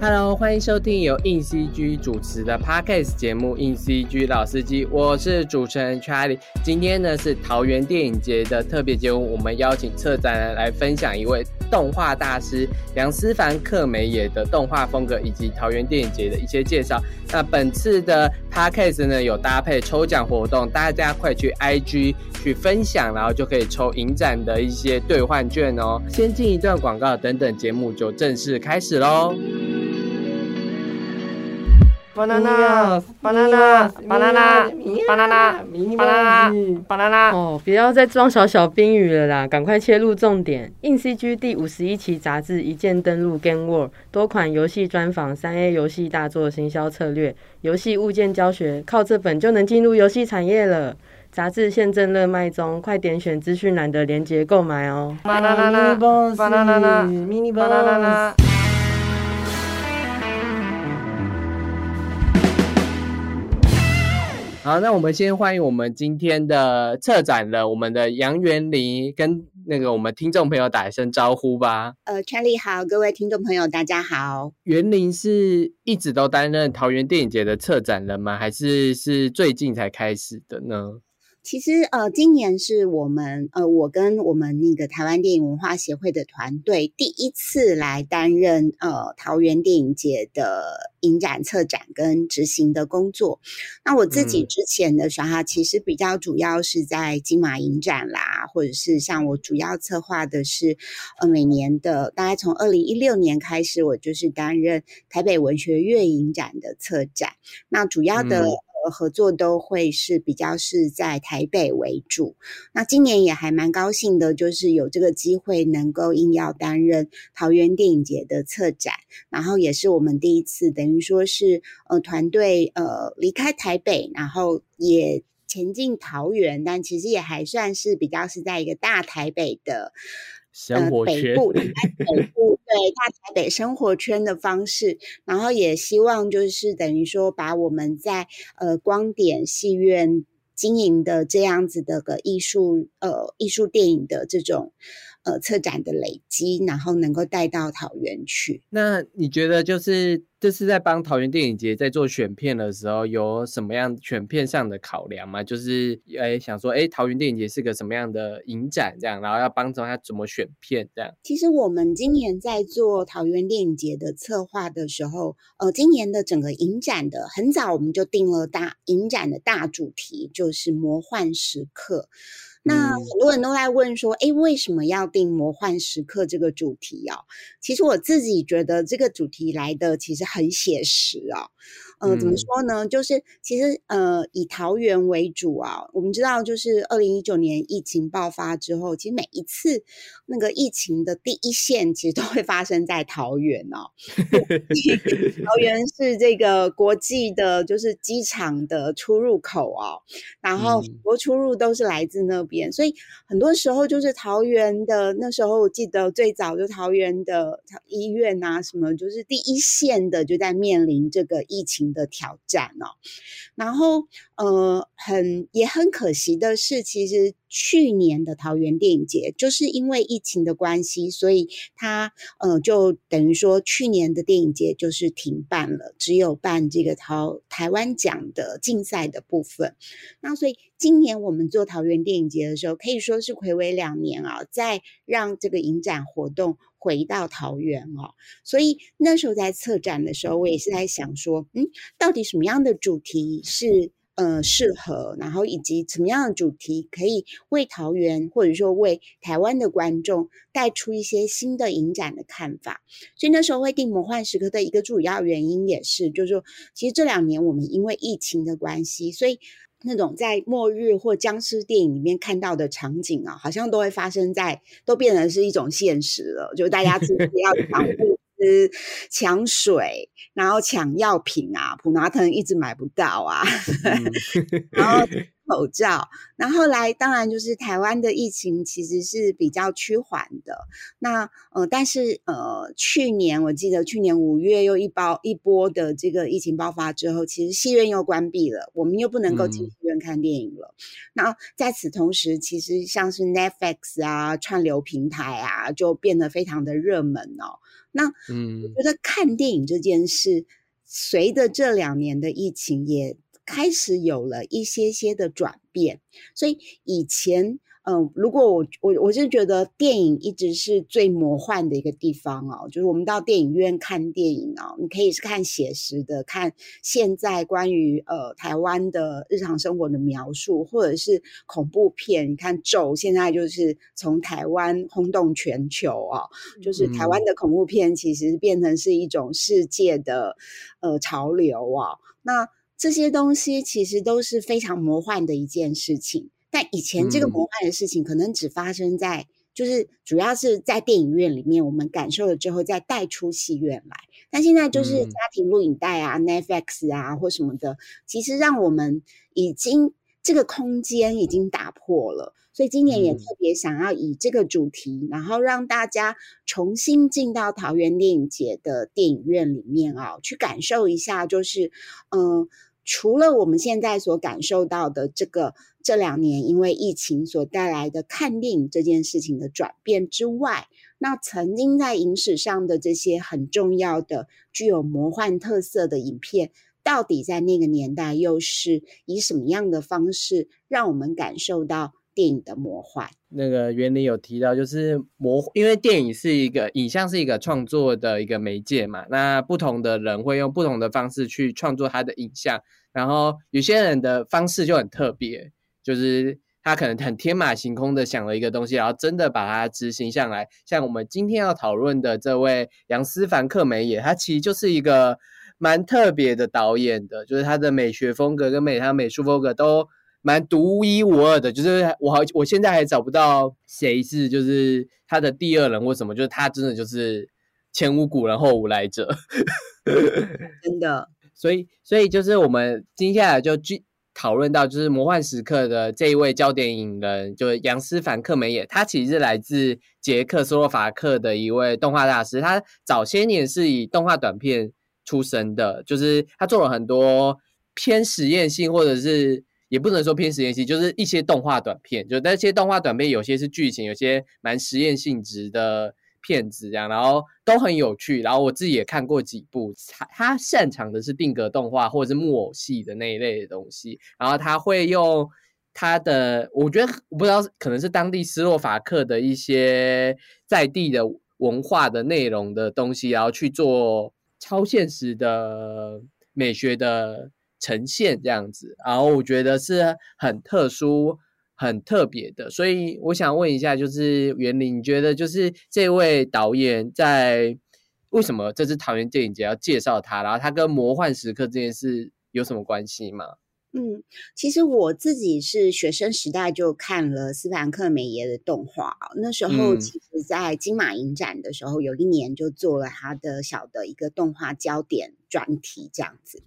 Hello，欢迎收听由硬 CG 主持的 Podcast 节目《硬 CG 老司机》，我是主持人 Charlie。今天呢是桃园电影节的特别节目，我们邀请策展人来分享一位动画大师梁思凡、克美野的动画风格，以及桃园电影节的一些介绍。那本次的 Podcast 呢有搭配抽奖活动，大家快去 IG 去分享，然后就可以抽影展的一些兑换券哦。先进一段广告，等等节目就正式开始喽。Banana banana banana banana banana banana 哦，不要再装小小冰雨了啦，赶快切入重点。硬 CG 第五十一期杂志一键登录 Game World，多款游戏专访、三 A 游戏大作行销策略、游戏物件教学，靠这本就能进入游戏产业了。杂志现正热卖中，快点选资讯栏的链接购买哦。banana banana mini banana 好，那我们先欢迎我们今天的策展人，我们的杨元林，跟那个我们听众朋友打一声招呼吧。呃，Charlie 好，各位听众朋友，大家好。元林是一直都担任桃园电影节的策展人吗？还是是最近才开始的呢？其实呃，今年是我们呃，我跟我们那个台湾电影文化协会的团队第一次来担任呃桃园电影节的影展策展跟执行的工作。那我自己嗯之前的时候哈，其实比较主要是在金马影展啦，或者是像我主要策划的是呃每年的，大概从二零一六年开始，我就是担任台北文学月影展的策展。那主要的、合作都会是比较是在台北为主。那今年也还蛮高兴的，就是有这个机会能够应邀担任桃园电影节的策展，然后也是我们第一次，等于说是呃团队呃离开台北，然后也。前进桃园，但其实也还算是比较是在一个大台北的生活圈呃、北部，在北部对大台北生活圈的方式，然后也希望就是等于说把我们在呃光点戏院经营的这样子的个艺术呃艺术电影的这种呃策展的累积，然后能够带到桃园去。那你觉得就是这是在帮桃园电影节在做选片的时候，有什么样选片上的考量吗？就是哎想说，哎，桃园电影节是个什么样的影展这样，然后要帮助他怎么选片这样。其实我们今年在做桃园电影节的策划的时候，呃，今年的整个影展的很早我们就定了大影展的大主题，就是魔幻时刻。那嗯很多人都在问说，诶，为什么要定魔幻时刻这个主题哦？其实我自己觉得这个主题来的其实很写实哦。呃，怎么嗯说呢？就是其实呃，以桃园为主啊。我们知道，就是二零一九年疫情爆发之后，其实每一次那个疫情的第一线，其实都会发生在桃园哦。桃园是这个国际的，就是机场的出入口哦，然后很嗯多出入都是来自那边，所以很多时候就是桃园的那时候，我记得最早就桃园的医院啊，什么就是第一线的就在面临这个疫情的挑战哦。然后呃，很也很可惜的是，其实去年的桃园电影节就是因为疫情的关系，所以它呃就等于说去年的电影节就是停办了，只有办这个桃台湾奖的竞赛的部分。那所以今年我们做桃园电影节的时候，可以说是暌违两年啊，再让这个影展活动回到桃园哦。所以那时候在策展的时候，我也是在想说，嗯，到底什么样的主题是呃适合，然后以及什么样的主题可以为桃园或者说为台湾的观众带出一些新的影展的看法。所以那时候会定魔幻时刻的一个主要原因也是，就是说，其实这两年我们因为疫情的关系，所以。那种在末日或僵尸电影里面看到的场景啊，好像都会发生在，都变成是一种现实了。就大家自己要 抢物资、抢水，然后抢药品啊，普拿疼一直买不到啊，嗯 然后口罩。那后来当然就是台湾的疫情其实是比较趋缓的。那呃，但是呃，去年我记得去年五月又一包一波的这个疫情爆发之后，其实戏院又关闭了，我们又不能够进戏院看电影了。那在此同时，其实像是 Netflix 啊、串流平台啊，就变得非常的热门哦。那嗯，我觉得看电影这件事，随着这两年的疫情，也开始有了一些些的转变。所以以前。嗯，如果我我我是觉得电影一直是最魔幻的一个地方哦，就是我们到电影院看电影哦，你可以是看写实的，看现在关于呃台湾的日常生活的描述，或者是恐怖片，你看咒现在就是从台湾轰动全球哦，就是台湾的恐怖片其实变成是一种世界的呃潮流哦，那这些东西其实都是非常魔幻的一件事情。但以前这个魔幻的事情，可能只发生在，就是主要是在电影院里面，我们感受了之后再带出戏院来。但现在就是家庭录影带啊、Netflix 啊或什么的，其实让我们已经这个空间已经打破了。所以今年也特别想要以这个主题，然后让大家重新进到桃园电影节的电影院里面啊，去感受一下，就是嗯。除了我们现在所感受到的这个这两年因为疫情所带来的看电影这件事情的转变之外，那曾经在影史上的这些很重要的、具有魔幻特色的影片，到底在那个年代又是以什么样的方式让我们感受到电影的魔幻？那个原理有提到，就是魔，因为电影是一个影像，是一个创作的一个媒介嘛。那不同的人会用不同的方式去创作他的影像。然后有些人的方式就很特别，就是他可能很天马行空的想了一个东西，然后真的把它执行下来。像我们今天要讨论的这位杨思凡克梅也，他其实就是一个蛮特别的导演的，就是他的美学风格跟美他美术风格都蛮独一无二的。就是我好，我现在还找不到谁是就是他的第二人或什么，就是他真的就是前无古人后无来者，真的。所以，所以就是我们接下来就去讨论到，就是《魔幻时刻》的这一位焦点影人，就是杨斯凡克梅耶。他其实是来自捷克斯洛伐克的一位动画大师。他早些年是以动画短片出身的，就是他做了很多偏实验性，或者是也不能说偏实验性，就是一些动画短片。就那些动画短片，有些是剧情，有些蛮实验性质的。片子这样，然后都很有趣，然后我自己也看过几部。他他擅长的是定格动画或者是木偶戏的那一类的东西，然后他会用他的，我觉得我不知道可能是当地斯洛伐克的一些在地的文化的内容的东西，然后去做超现实的美学的呈现这样子，然后我觉得是很特殊。很特别的，所以我想问一下，就是袁林，你觉得就是这位导演在为什么这次桃园电影节要介绍他，然后他跟魔幻时刻这件事有什么关系吗？嗯，其实我自己是学生时代就看了斯凡克美爷的动画，那时候其实，在金马影展的时候，有一年就做了他的小的一个动画焦点专题这样子。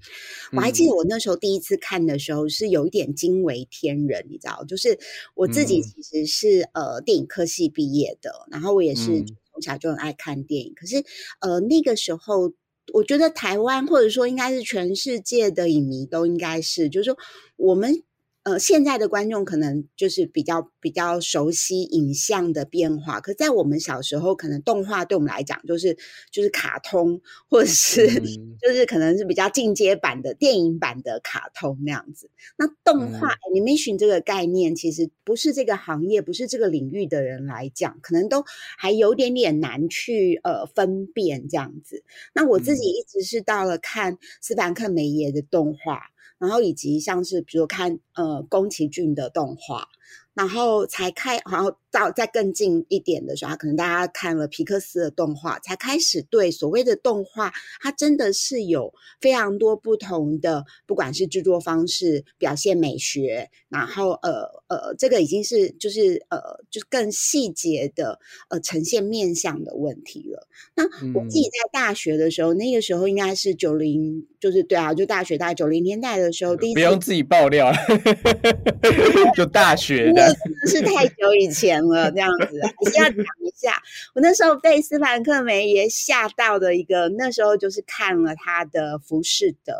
我还记得我那时候第一次看的时候，是有一点惊为天人，你知道，就是我自己其实是呃电影科系毕业的，然后我也是从小就很爱看电影，可是呃那个时候。我觉得台湾，或者说应该是全世界的影迷，都应该是，就是说我们。呃，现在的观众可能就是比较比较熟悉影像的变化，可在我们小时候，可能动画对我们来讲就是就是卡通，或者是 就是可能是比较进阶版的电影版的卡通那样子。那动画 animation 这个概念，其实不是这个行业，不是这个领域的人来讲，可能都还有点点难去呃分辨这样子。那我自己一直是到了看斯凡克梅耶的动画。然后以及像是比如看呃宫崎骏的动画，然后才开，然后到再更近一点的时候，可能大家看了皮克斯的动画，才开始对所谓的动画，它真的是有非常多不同的，不管是制作方式、表现美学，然后呃呃，这个已经是就是呃就是更细节的呃呈现面向的问题了。那我自己在大学的时候，那个时候应该是九零，就是对啊，就大学大概九零年代的时候，第一次不用自己爆料了，就大学的，是太久以前了，这样子还是要讲一下。我那时候被斯凡克梅耶吓到的一个，那时候就是看了他的《浮士德》。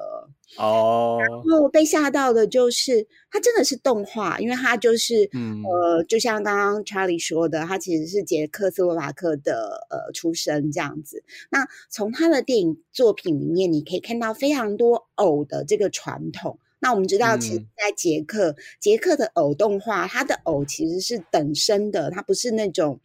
哦，然后被吓到的就是他真的是动画，因为他就是，嗯呃，就像刚刚 Charlie 说的，他其实是捷克斯洛伐克的呃出生这样子。那从他的电影作品里面，你可以看到非常多偶的这个传统。那我们知道，其实嗯，在捷克，捷克的偶动画，它的偶其实是等身的，它不是那种，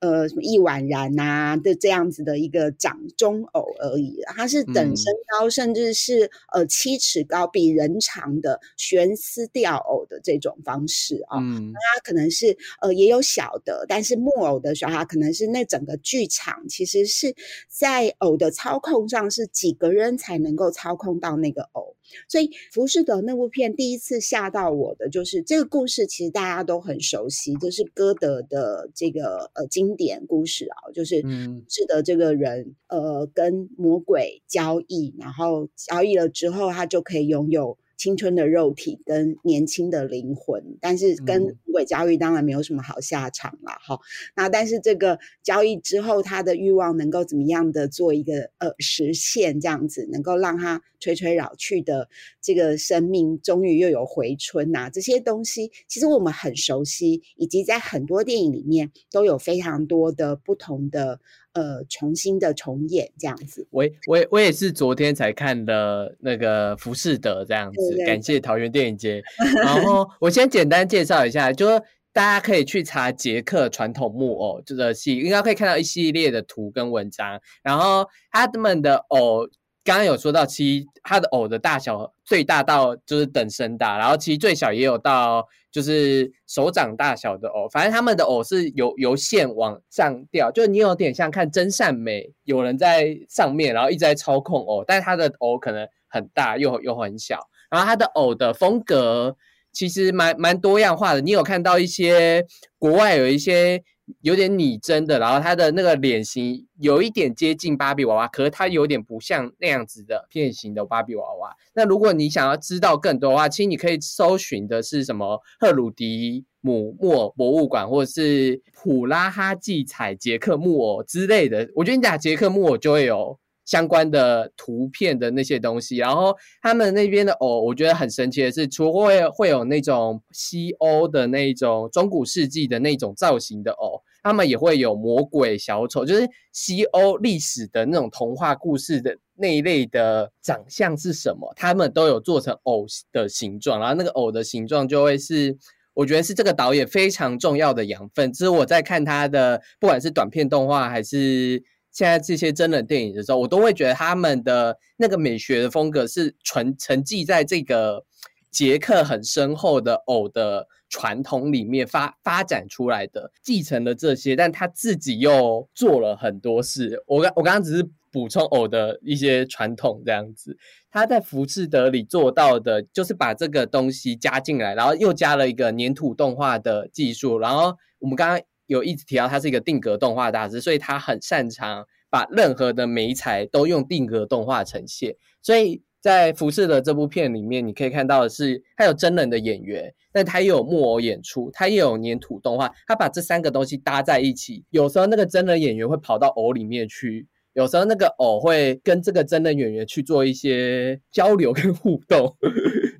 呃，什么易婉然呐、的这样子的一个掌中偶而已，它是等嗯身高，甚至是呃七尺高，比人长的悬丝吊偶的这种方式啊。嗯它可能是呃也有小的，但是木偶的时候，它可能是那整个剧场其实是在偶的操控上是几个人才能够操控到那个偶。所以《浮士德》那部片第一次吓到我的就是这个故事，其实大家都很熟悉，就是歌德的这个呃经典故事啊，就是嗯。是的这个人呃跟魔鬼交易，然后交易了之后，他就可以拥有青春的肉体跟年轻的灵魂，但是跟鬼交易当然没有什么好下场了哈。那但是这个交易之后，他的欲望能够怎么样的做一个呃实现，这样子能够让他垂垂老去的这个生命终于又有回春呐、这些东西其实我们很熟悉，以及在很多电影里面都有非常多的不同的呃重新的重演这样子。我也我也我也是昨天才看的那个《浮士德》这样子，对对感谢桃园电影节。然后我先简单介绍一下，就是大家可以去查捷克传统木偶这个戏，应该可以看到一系列的图跟文章。然后他们的偶，刚刚有说到，其实它的偶的大小最大到就是等身大，然后其实最小也有到就是手掌大小的偶，反正他们的偶是由由线往上吊，就你有点像看真善美，有人在上面，然后一直在操控偶，但是它的偶可能很大又又很小，然后它的偶的风格其实蛮蛮多样化的。你有看到一些国外有一些有点拟真的，然后它的那个脸型有一点接近芭比娃娃，可是它有点不像那样子的变形的芭比娃娃。那如果你想要知道更多的话，其实你可以搜寻的是什么赫鲁迪姆莫博物馆，或者是普拉哈记采捷克木偶之类的。我觉得你打捷克木偶就会有。相关的图片的那些东西，然后他们那边的偶，我觉得很神奇的是，除了会会有那种西欧的那种中古世纪的那种造型的偶，他们也会有魔鬼小丑，就是西欧历史的那种童话故事的那一类的长相是什么，他们都有做成偶的形状，然后那个偶的形状就会是。我觉得是这个导演非常重要的养分。这是我在看他的，不管是短片动画还是现在这些真人电影的时候，我都会觉得他们的那个美学的风格是纯沉寂在这个捷克很深厚的偶的传统里面发发展出来的，继承了这些，但他自己又做了很多事。我刚我刚刚只是补充偶的一些传统这样子，他在福士德里做到的就是把这个东西加进来，然后又加了一个粘土动画的技术，然后我们刚刚。有一直提到他是一个定格动画大师，所以他很擅长把任何的美材都用定格动画呈现。所以在《服饰的》这部片里面，你可以看到的是，他有真人的演员，但他也有木偶演出，他也有粘土动画，他把这三个东西搭在一起。有时候那个真人演员会跑到偶里面去，有时候那个偶会跟这个真的演员去做一些交流跟互动。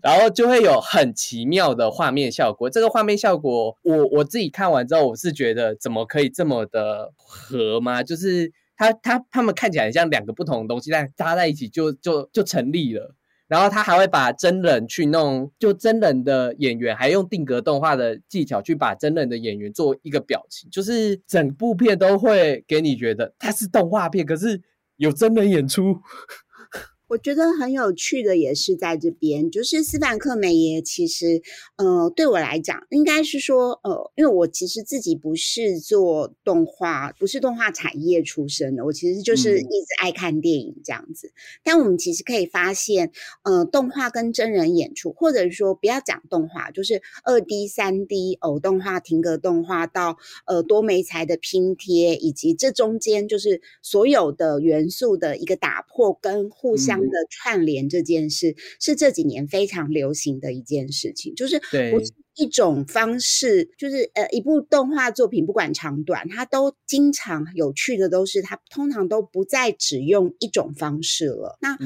然后就会有很奇妙的画面效果。这个画面效果，我我自己看完之后，我是觉得怎么可以这么的合吗？就是他他他们看起来像两个不同的东西，但搭在一起就就就成立了。然后他还会把真人去弄，就真人的演员还用定格动画的技巧去把真人的演员做一个表情，就是整部片都会给你觉得它是动画片，可是有真人演出。我觉得很有趣的也是在这边，就是斯凡克美耶，其实呃对我来讲，应该是说呃，因为我其实自己不是做动画，不是动画产业出身的，我其实就是一直爱看电影这样子。但我们其实可以发现，呃，动画跟真人演出，或者说不要讲动画，就是二 D、三 D、偶动画、停格动画到呃多媒材的拼贴，以及这中间就是所有的元素的一个打破跟互相。的串联这件事是这几年非常流行的一件事情，就是不是一种方式，就是呃，一部动画作品不管长短，它都经常有趣的都是它通常都不再只用一种方式了。那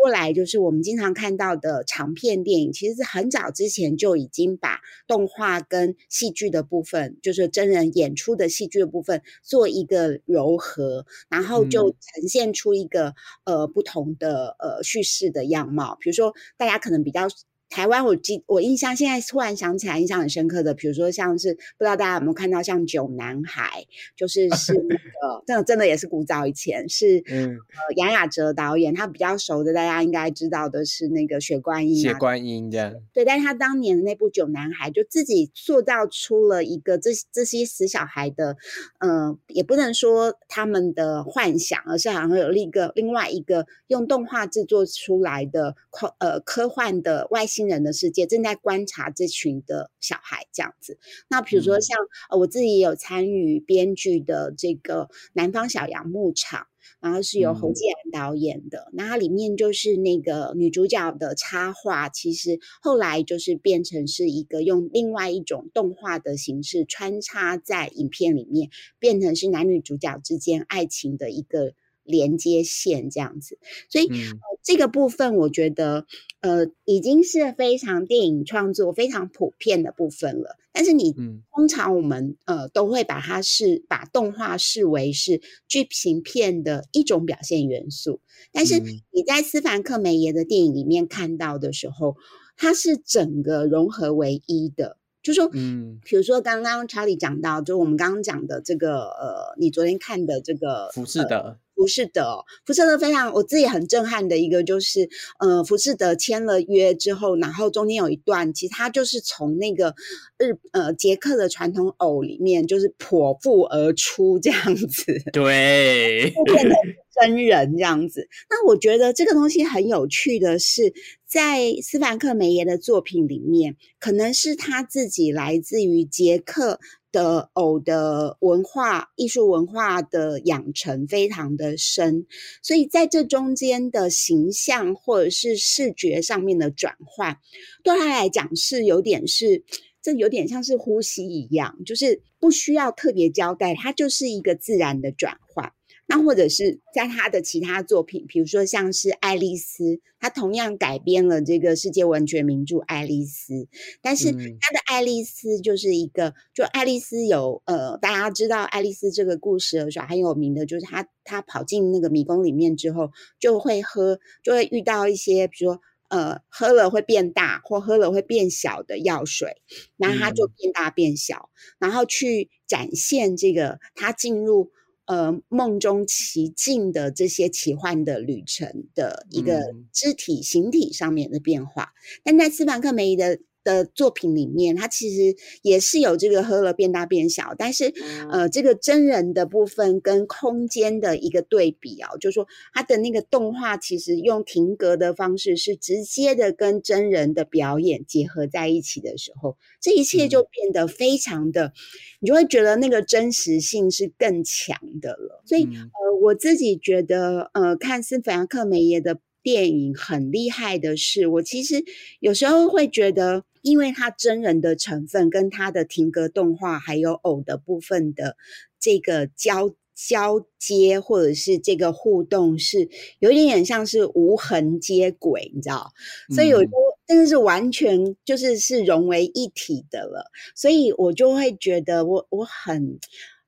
过来就是我们经常看到的长片电影，其实是很早之前就已经把动画跟戏剧的部分，就是真人演出的戏剧的部分做一个柔合，然后就呈现出一个呃不同的呃叙事的样貌。比如说，大家可能比较。台湾，我记我印象现在突然想起来，印象很深刻的，比如说像是不知道大家有没有看到像《九男孩》，就是是那 个真的真的也是古早以前是嗯呃杨雅哲导演，他比较熟的大家应该知道的是那个《血观音》血观音这样对，但是他当年的那部《九男孩》就自己塑造出了一个这这些死小孩的，嗯，也不能说他们的幻想，而是好像有一个另外一个用动画制作出来的科呃科幻的外星。新人的世界正在观察这群的小孩，这样子。那比如说像呃，我自己也有参与编剧的这个《南方小羊牧场》，然后是由侯继然导演的。那它里面就是那个女主角的插画，其实后来就是变成是一个用另外一种动画的形式穿插在影片里面，变成是男女主角之间爱情的一个。连接线这样子，所以呃这个部分我觉得呃已经是非常电影创作非常普遍的部分了。但是你通常我们呃都会把它是把动画视为是剧情片的一种表现元素。但是你在斯凡克梅耶的电影里面看到的时候，它是整个融合为一的。就说，嗯，比如说刚刚查理讲到，就我们刚刚讲的这个呃，你昨天看的这个浮士德。浮士德，浮士德非常，我自己很震撼的一个就是，呃，浮士德签了约之后，然后中间有一段，其实他就是从那个日呃捷克的传统偶里面，就是破腹而出这样子，对，变成真人这样子。那我觉得这个东西很有趣的是，在斯凡克梅耶的作品里面，可能是他自己来自于捷克。的偶的文化、艺术文化的养成非常的深，所以在这中间的形象或者是视觉上面的转换，对他来讲是有点是，这有点像是呼吸一样，就是不需要特别交代，它就是一个自然的转换。那或者是在他的其他作品，比如说像是《爱丽丝》，他同样改编了这个世界文学名著《爱丽丝》，但是他的《爱丽丝》就是一个，就爱丽丝有呃，大家知道爱丽丝这个故事的时候很有名的，就是她她跑进那个迷宫里面之后，就会喝，就会遇到一些，比如说呃，喝了会变大或喝了会变小的药水，然后他就变大变小，然后去展现这个他进入。呃，梦中奇境的这些奇幻的旅程的一个肢体形体上面的变化，但在斯凡克梅的。的作品里面，它其实也是有这个喝了变大变小，但是呃，这个真人的部分跟空间的一个对比啊，就是说他的那个动画其实用停格的方式是直接的跟真人的表演结合在一起的时候，这一切就变得非常的，你就会觉得那个真实性是更强的了。所以呃，我自己觉得呃，看斯凡克梅耶的电影很厉害的是，我其实有时候会觉得。因为它真人的成分跟它的停格动画还有偶的部分的这个交交接或者是这个互动是有一点点像是无痕接轨，你知道？所以有时候真的是完全就是是融为一体的了，所以我就会觉得我我很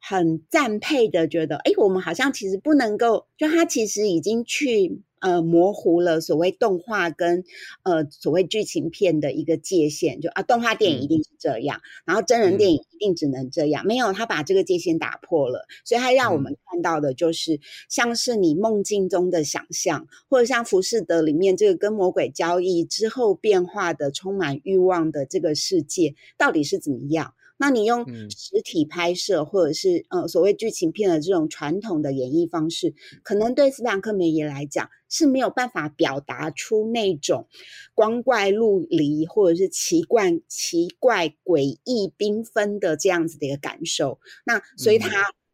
很赞佩的觉得，哎，我们好像其实不能够，就他其实已经去。呃模糊了所谓动画跟呃所谓剧情片的一个界限，就啊动画电影一定是这样，然后真人电影一定只能这样，没有他把这个界限打破了，所以他让我们看到的就是像是你梦境中的想象，或者像《浮士德》里面这个跟魔鬼交易之后变化的充满欲望的这个世界到底是怎么样。那你用实体拍摄，或者是呃所谓剧情片的这种传统的演绎方式，可能对斯坦克梅耶来讲是没有办法表达出那种光怪陆离或者是奇怪、奇怪、诡异、缤纷的这样子的一个感受。那所以他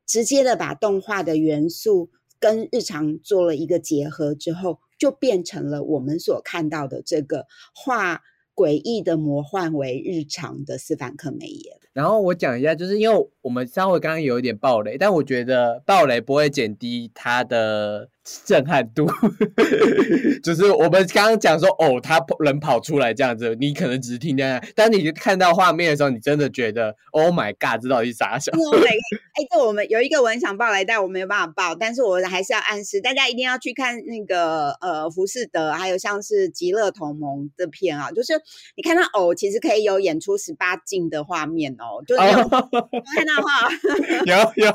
直接的把动画的元素跟日常做了一个结合之后，就变成了我们所看到的这个画诡异的魔幻为日常的斯凡克梅耶。然后我讲一下，就是因为我们稍微刚刚有一点暴雷，但我觉得暴雷不会减低它的。震撼度，就是我们刚刚讲说，哦，他人跑出来这样子，你可能只是听见，但你看到画面的时候，你真的觉得，Oh my God，这到底是啥？想？Oh！哎，这我们有一个我很想报来，但我没有办法报，但是我还是要暗示大家一定要去看那个呃浮士德，还有像是极乐同盟这片啊，就是你看到哦，其实可以有演出十八禁的画面哦，就是 有看到哈，有有。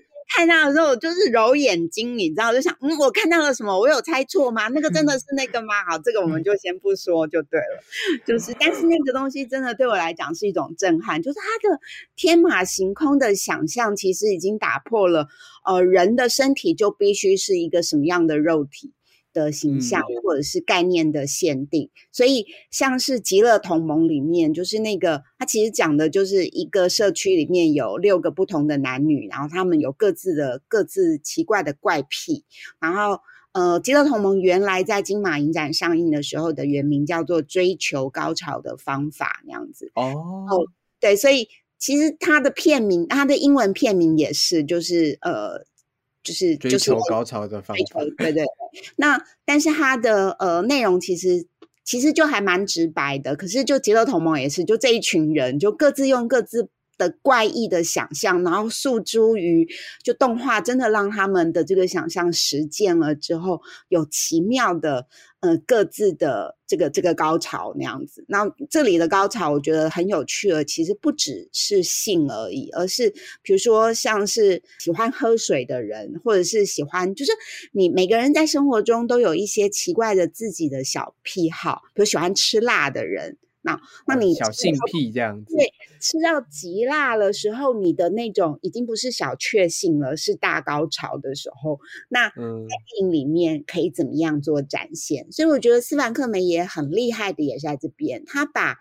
看到的时候就是揉眼睛，你知道，就想，嗯，我看到了什么？我有猜错吗？那个真的是那个吗？好，这个我们就先不说就对了。就是，但是那个东西真的对我来讲是一种震撼，就是它的天马行空的想象，其实已经打破了，呃，人的身体就必须是一个什么样的肉体。的形象或者是概念的限定，所以像是极乐同盟里面，就是那个它其实讲的就是一个社区里面有六个不同的男女，然后他们有各自的各自奇怪的怪癖，然后呃，极乐同盟原来在金马影展上映的时候的原名叫做追求高潮的方法那样子。哦，对，所以其实它的片名，它的英文片名也是就是呃。就是追求高潮的方法，对对。那但是它的呃内容其实其实就还蛮直白的，可是就极乐同盟也是，就这一群人就各自用各自。的怪异的想象，然后诉诸于就动画，真的让他们的这个想象实践了之后，有奇妙的呃各自的这个这个高潮那样子。那这里的高潮，我觉得很有趣了。其实不只是性而已，而是比如说像是喜欢喝水的人，或者是喜欢，就是你每个人在生活中都有一些奇怪的自己的小癖好，比如喜欢吃辣的人。那，那你小性癖这样子，对，吃到极辣的时候，你的那种已经不是小确幸了，是大高潮的时候。那在电影里面可以怎么样做展现？所以我觉得斯凡克梅也很厉害的，也是在这边，他把。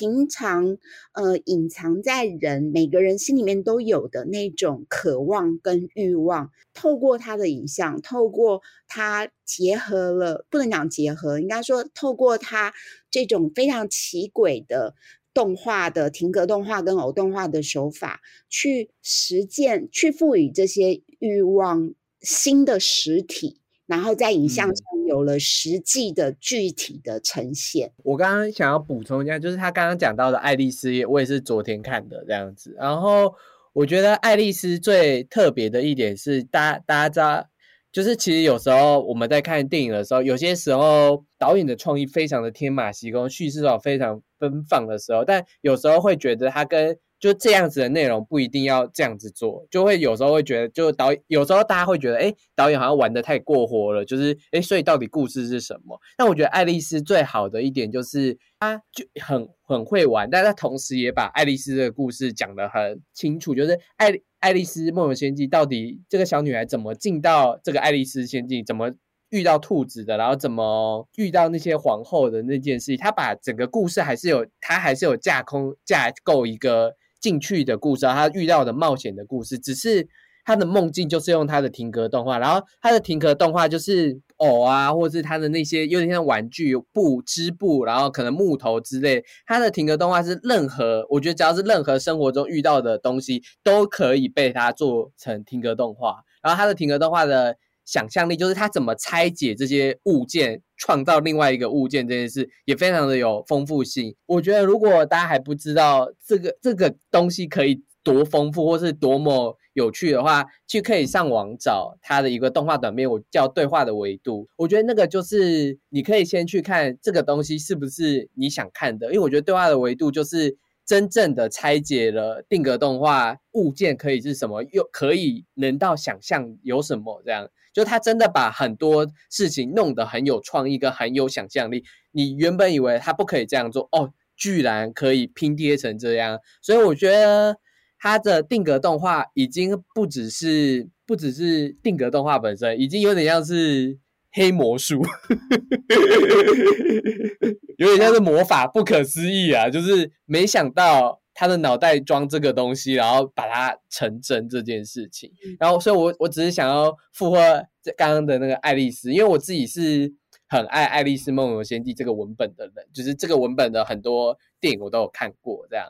平常，呃，隐藏在人每个人心里面都有的那种渴望跟欲望，透过他的影像，透过他结合了，不能讲结合，应该说透过他这种非常奇诡的动画的停格动画跟偶动画的手法，去实践，去赋予这些欲望新的实体。然后在影像上有了实际的具体的呈现。我刚刚想要补充一下，就是他刚刚讲到的爱丽丝，我也是昨天看的这样子。然后我觉得爱丽丝最特别的一点是，大大家知道，就是其实有时候我们在看电影的时候，有些时候导演的创意非常的天马行空，叙事上非常奔放的时候，但有时候会觉得他跟就这样子的内容不一定要这样子做，就会有时候会觉得，就导有时候大家会觉得，哎，导演好像玩的太过火了，就是哎，所以到底故事是什么？但我觉得爱丽丝最好的一点就是她就很很会玩，但她同时也把爱丽丝这个故事讲得很清楚，就是爱爱丽丝梦游仙境到底这个小女孩怎么进到这个爱丽丝仙境，怎么？遇到兔子的，然后怎么遇到那些皇后的那件事，他把整个故事还是有，他还是有架空架构一个进去的故事啊，他遇到的冒险的故事，只是他的梦境就是用他的停格动画，然后他的停格动画就是偶啊，或者是他的那些有点像玩具布织布，然后可能木头之类，他的停格动画是任何，我觉得只要是任何生活中遇到的东西都可以被他做成停格动画，然后他的停格动画的。想象力就是他怎么拆解这些物件，创造另外一个物件这件事，也非常的有丰富性。我觉得如果大家还不知道这个这个东西可以多丰富，或是多么有趣的话，去可以上网找他的一个动画短片，我叫《对话的维度》。我觉得那个就是你可以先去看这个东西是不是你想看的，因为我觉得《对话的维度》就是真正的拆解了定格动画物件可以是什么，又可以能到想象有什么这样。就他真的把很多事情弄得很有创意跟很有想象力。你原本以为他不可以这样做，哦，居然可以拼贴成这样，所以我觉得。他的定格动画已经不只是不只是定格动画本身，已经有点像是黑魔术，有点像是魔法，不可思议啊！就是没想到他的脑袋装这个东西，然后把它成真这件事情。然后，所以我我只是想要附和刚刚的那个爱丽丝，因为我自己是很爱《爱丽丝梦游仙境》这个文本的人，就是这个文本的很多电影我都有看过，这样。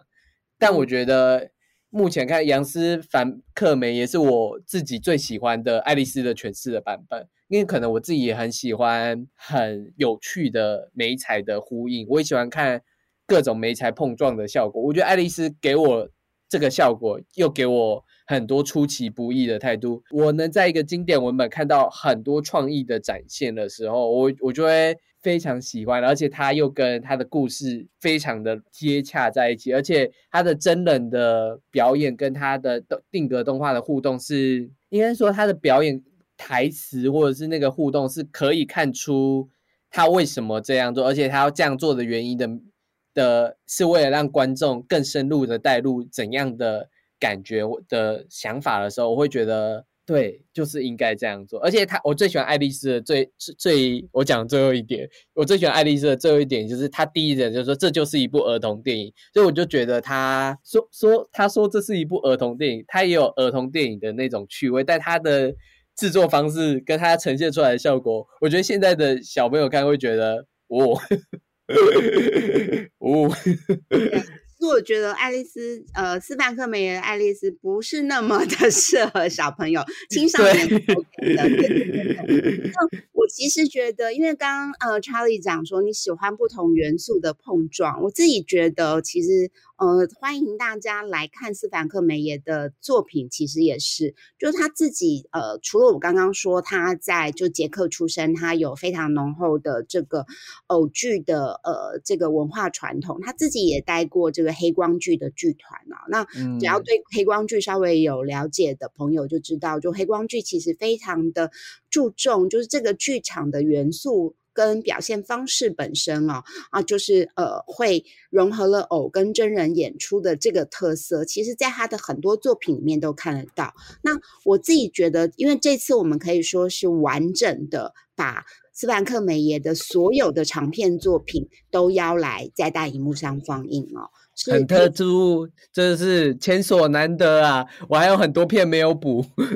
但我觉得。目前看杨思凡克梅也是我自己最喜欢的爱丽丝的诠释的版本，因为可能我自己也很喜欢很有趣的美彩的呼应，我也喜欢看各种美彩碰撞的效果。我觉得爱丽丝给我这个效果，又给我很多出其不意的态度。我能在一个经典文本看到很多创意的展现的时候，我我就会。非常喜欢，而且他又跟他的故事非常的接洽在一起，而且他的真人的表演跟他的定格动画的互动是，应该说他的表演台词或者是那个互动是可以看出他为什么这样做，而且他要这样做的原因的的是为了让观众更深入的带入怎样的感觉的想法的时候，我会觉得。对，就是应该这样做。而且他，我最喜欢爱丽丝的最最，我讲最后一点，我最喜欢爱丽丝的最后一点就是他第一点就说这就是一部儿童电影，所以我就觉得他说说他说这是一部儿童电影，他也有儿童电影的那种趣味，但他的制作方式跟他呈现出来的效果，我觉得现在的小朋友看会觉得哦 哦。我觉得爱丽丝，呃，斯凡克梅耶的爱丽丝不是那么的 适合小朋友、青少年的。那我其实觉得，因为刚刚呃，Charlie 讲说你喜欢不同元素的碰撞，我自己觉得其实。呃，欢迎大家来看斯凡克梅耶的作品，其实也是，就是他自己，呃，除了我刚刚说他在就捷克出生，他有非常浓厚的这个偶剧的呃这个文化传统，他自己也待过这个黑光剧的剧团啊。那只要对黑光剧稍微有了解的朋友就知道，就黑光剧其实非常的注重，就是这个剧场的元素。跟表现方式本身哦啊，就是呃，会融合了偶跟真人演出的这个特色，其实在他的很多作品里面都看得到。那我自己觉得，因为这次我们可以说是完整的把斯凡克梅耶的所有的长片作品都邀来在大荧幕上放映哦。很特殊，真的是前所难得啊！我还有很多片没有补，对，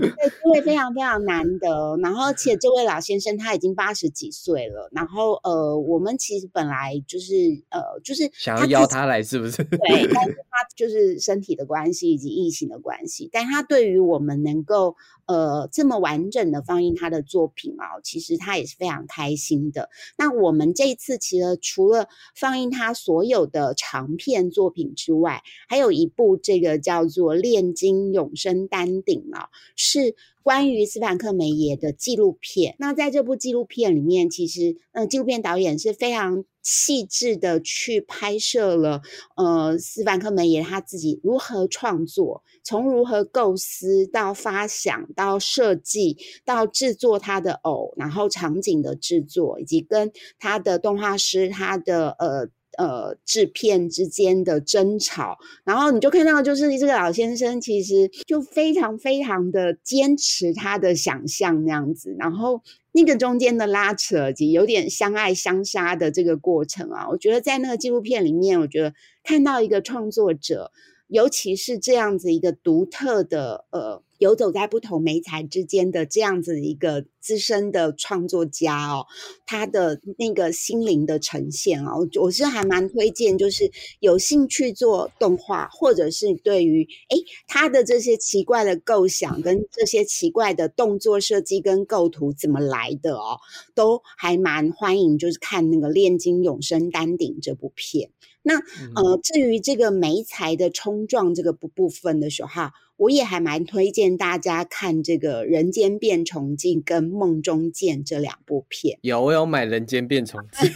因为非常非常难得。然后，而且这位老先生他已经八十几岁了。然后，呃，我们其实本来就是呃，就是想要邀他来，是不是？对，但是他就是身体的关系以及疫情的关系。但他对于我们能够呃这么完整的放映他的作品啊，其实他也是非常开心的。那我们这一次其实除了放映他所有的长片作，品之外，还有一部这个叫做《炼金永生丹顶》啊，是关于斯凡克梅耶的纪录片。那在这部纪录片里面，其实呃，纪录片导演是非常细致的去拍摄了呃，斯凡克梅耶他自己如何创作，从如何构思到发想到设计到制作他的偶，然后场景的制作，以及跟他的动画师他的呃。呃，制片之间的争吵，然后你就看到，就是这个老先生其实就非常非常的坚持他的想象那样子，然后那个中间的拉扯及有点相爱相杀的这个过程啊，我觉得在那个纪录片里面，我觉得看到一个创作者，尤其是这样子一个独特的呃。游走在不同媒材之间的这样子一个资深的创作家哦，他的那个心灵的呈现哦，我是还蛮推荐，就是有兴趣做动画，或者是对于哎他的这些奇怪的构想跟这些奇怪的动作设计跟构图怎么来的哦，都还蛮欢迎，就是看那个《炼金永生丹顶》这部片。那呃，至于这个媒材的冲撞这个部部分的时候哈，我也还蛮推荐大家看这个《人间变虫记》跟《梦中见》这两部片。有，我有买《人间变虫记》。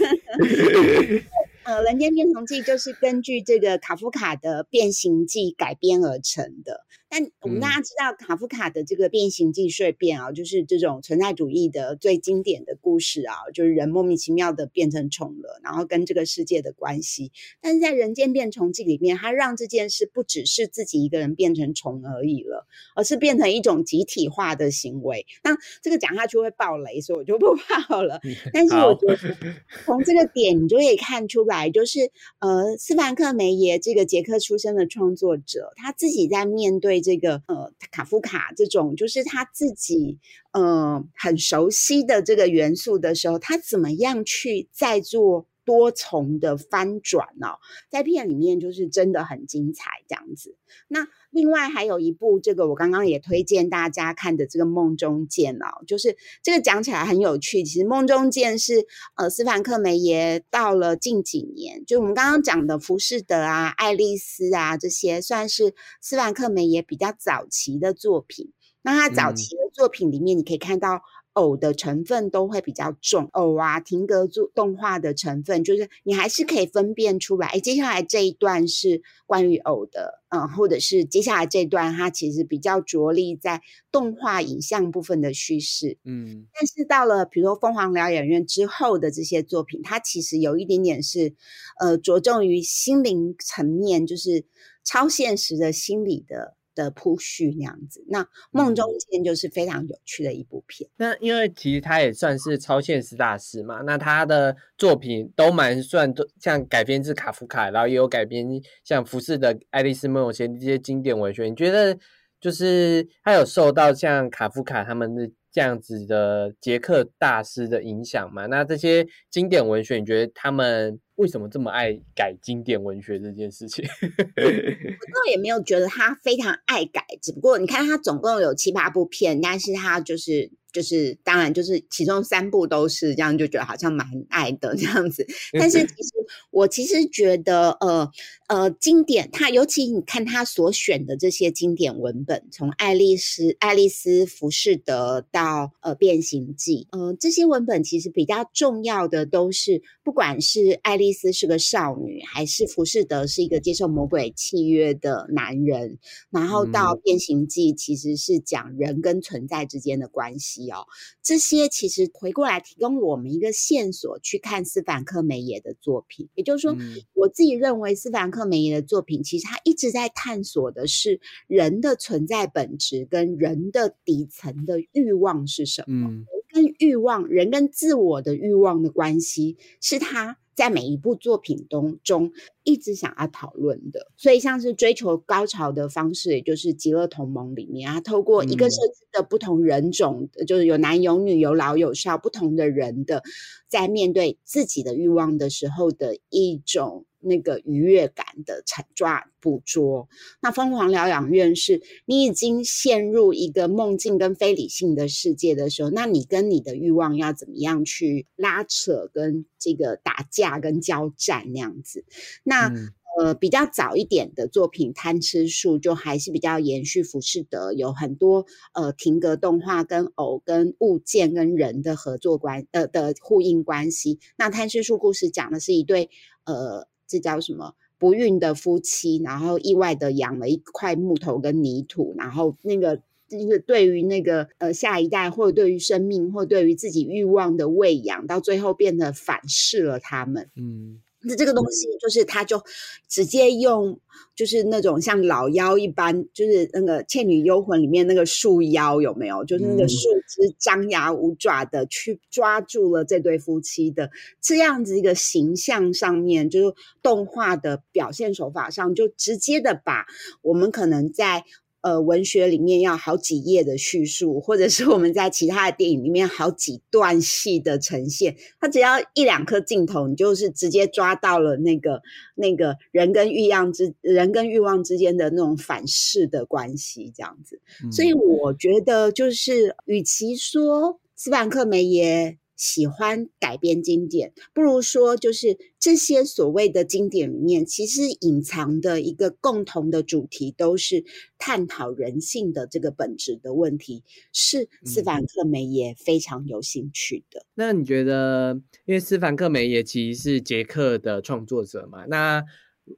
呃，《人间变虫记》就是根据这个卡夫卡的《变形记》改编而成的。但我们大家知道，卡夫卡的这个《变形记》碎片啊，就是这种存在主义的最经典的故事啊，就是人莫名其妙的变成虫了，然后跟这个世界的关系。但是在《人间变虫记》里面，他让这件事不只是自己一个人变成虫而已了，而是变成一种集体化的行为。那这个讲下去会爆雷，所以我就不爆了。但是我觉得从这个点，你就可以看出来，就是呃，斯凡克梅耶这个捷克出生的创作者，他自己在面对。这个呃，卡夫卡这种就是他自己呃很熟悉的这个元素的时候，他怎么样去再做多重的翻转哦？在片里面就是真的很精彩这样子。那另外还有一部这个我刚刚也推荐大家看的这个《梦中见》哦，就是这个讲起来很有趣。其实《梦中见》是呃斯凡克梅耶到了近几年，就我们刚刚讲的《浮士德》啊、《爱丽丝》啊这些，算是斯凡克梅耶比较早期的作品。那他早期的作品里面，你可以看到。偶的成分都会比较重，偶啊，停格做动画的成分，就是你还是可以分辨出来。哎，接下来这一段是关于偶的，嗯，或者是接下来这段它其实比较着力在动画影像部分的叙事，嗯。但是到了比如说凤凰疗养院之后的这些作品，它其实有一点点是，呃，着重于心灵层面，就是超现实的心理的。的铺叙那样子，那《梦中见》就是非常有趣的一部片。那因为其实他也算是超现实大师嘛，那他的作品都蛮算都像改编自卡夫卡，然后也有改编像福士的《爱丽丝梦游仙境》这些经典文学。你觉得就是他有受到像卡夫卡他们的这样子的捷克大师的影响吗？那这些经典文学，你觉得他们？为什么这么爱改经典文学这件事情？我倒也没有觉得他非常爱改，只不过你看他总共有七八部片，但是他就是。就是当然，就是其中三部都是这样，就觉得好像蛮爱的这样子。但是其实我其实觉得，呃呃，经典，他尤其你看他所选的这些经典文本，从《爱丽丝》《爱丽丝浮士德》到呃《变形记》，呃，这些文本其实比较重要的都是，不管是爱丽丝是个少女，还是浮士德是一个接受魔鬼契约的男人，然后到《变形记》其实是讲人跟存在之间的关系。哦，这些其实回过来提供我们一个线索，去看斯凡克梅耶的作品。也就是说，我自己认为斯凡克梅耶的作品，其实他一直在探索的是人的存在本质跟人的底层的欲望是什么。人跟欲望，人跟自我的欲望的关系，是他。在每一部作品中中一直想要讨论的，所以像是追求高潮的方式，也就是《极乐同盟》里面啊，透过一个设置的不同人种，就是有男有女、有老有少不同的人的，在面对自己的欲望的时候的一种。那个愉悦感的产抓捕捉，那疯狂疗养院是你已经陷入一个梦境跟非理性的世界的时候，那你跟你的欲望要怎么样去拉扯，跟这个打架跟交战那样子？那呃比较早一点的作品《贪吃树》就还是比较延续浮士德，有很多呃停格动画跟偶跟物件跟人的合作关呃的呼应关系。那《贪吃树》故事讲的是一对呃。这叫什么不孕的夫妻，然后意外的养了一块木头跟泥土，然后那个就是对于那个呃下一代，或者对于生命，或对于自己欲望的喂养，到最后变得反噬了他们。嗯。那这个东西就是，他就直接用，就是那种像老妖一般，就是那个《倩女幽魂》里面那个树妖有没有？就是那个树枝张牙舞爪的去抓住了这对夫妻的这样子一个形象上面，就是动画的表现手法上，就直接的把我们可能在。呃，文学里面要好几页的叙述，或者是我们在其他的电影里面好几段戏的呈现，它只要一两颗镜头，你就是直接抓到了那个那个人跟欲望之人跟欲望之间的那种反噬的关系，这样子。所以我觉得，就是与其说斯凡克梅耶。喜欢改编经典，不如说就是这些所谓的经典里面，其实隐藏的一个共同的主题，都是探讨人性的这个本质的问题，是斯凡克梅耶非常有兴趣的。那你觉得，因为斯凡克梅耶其实是捷克的创作者嘛？那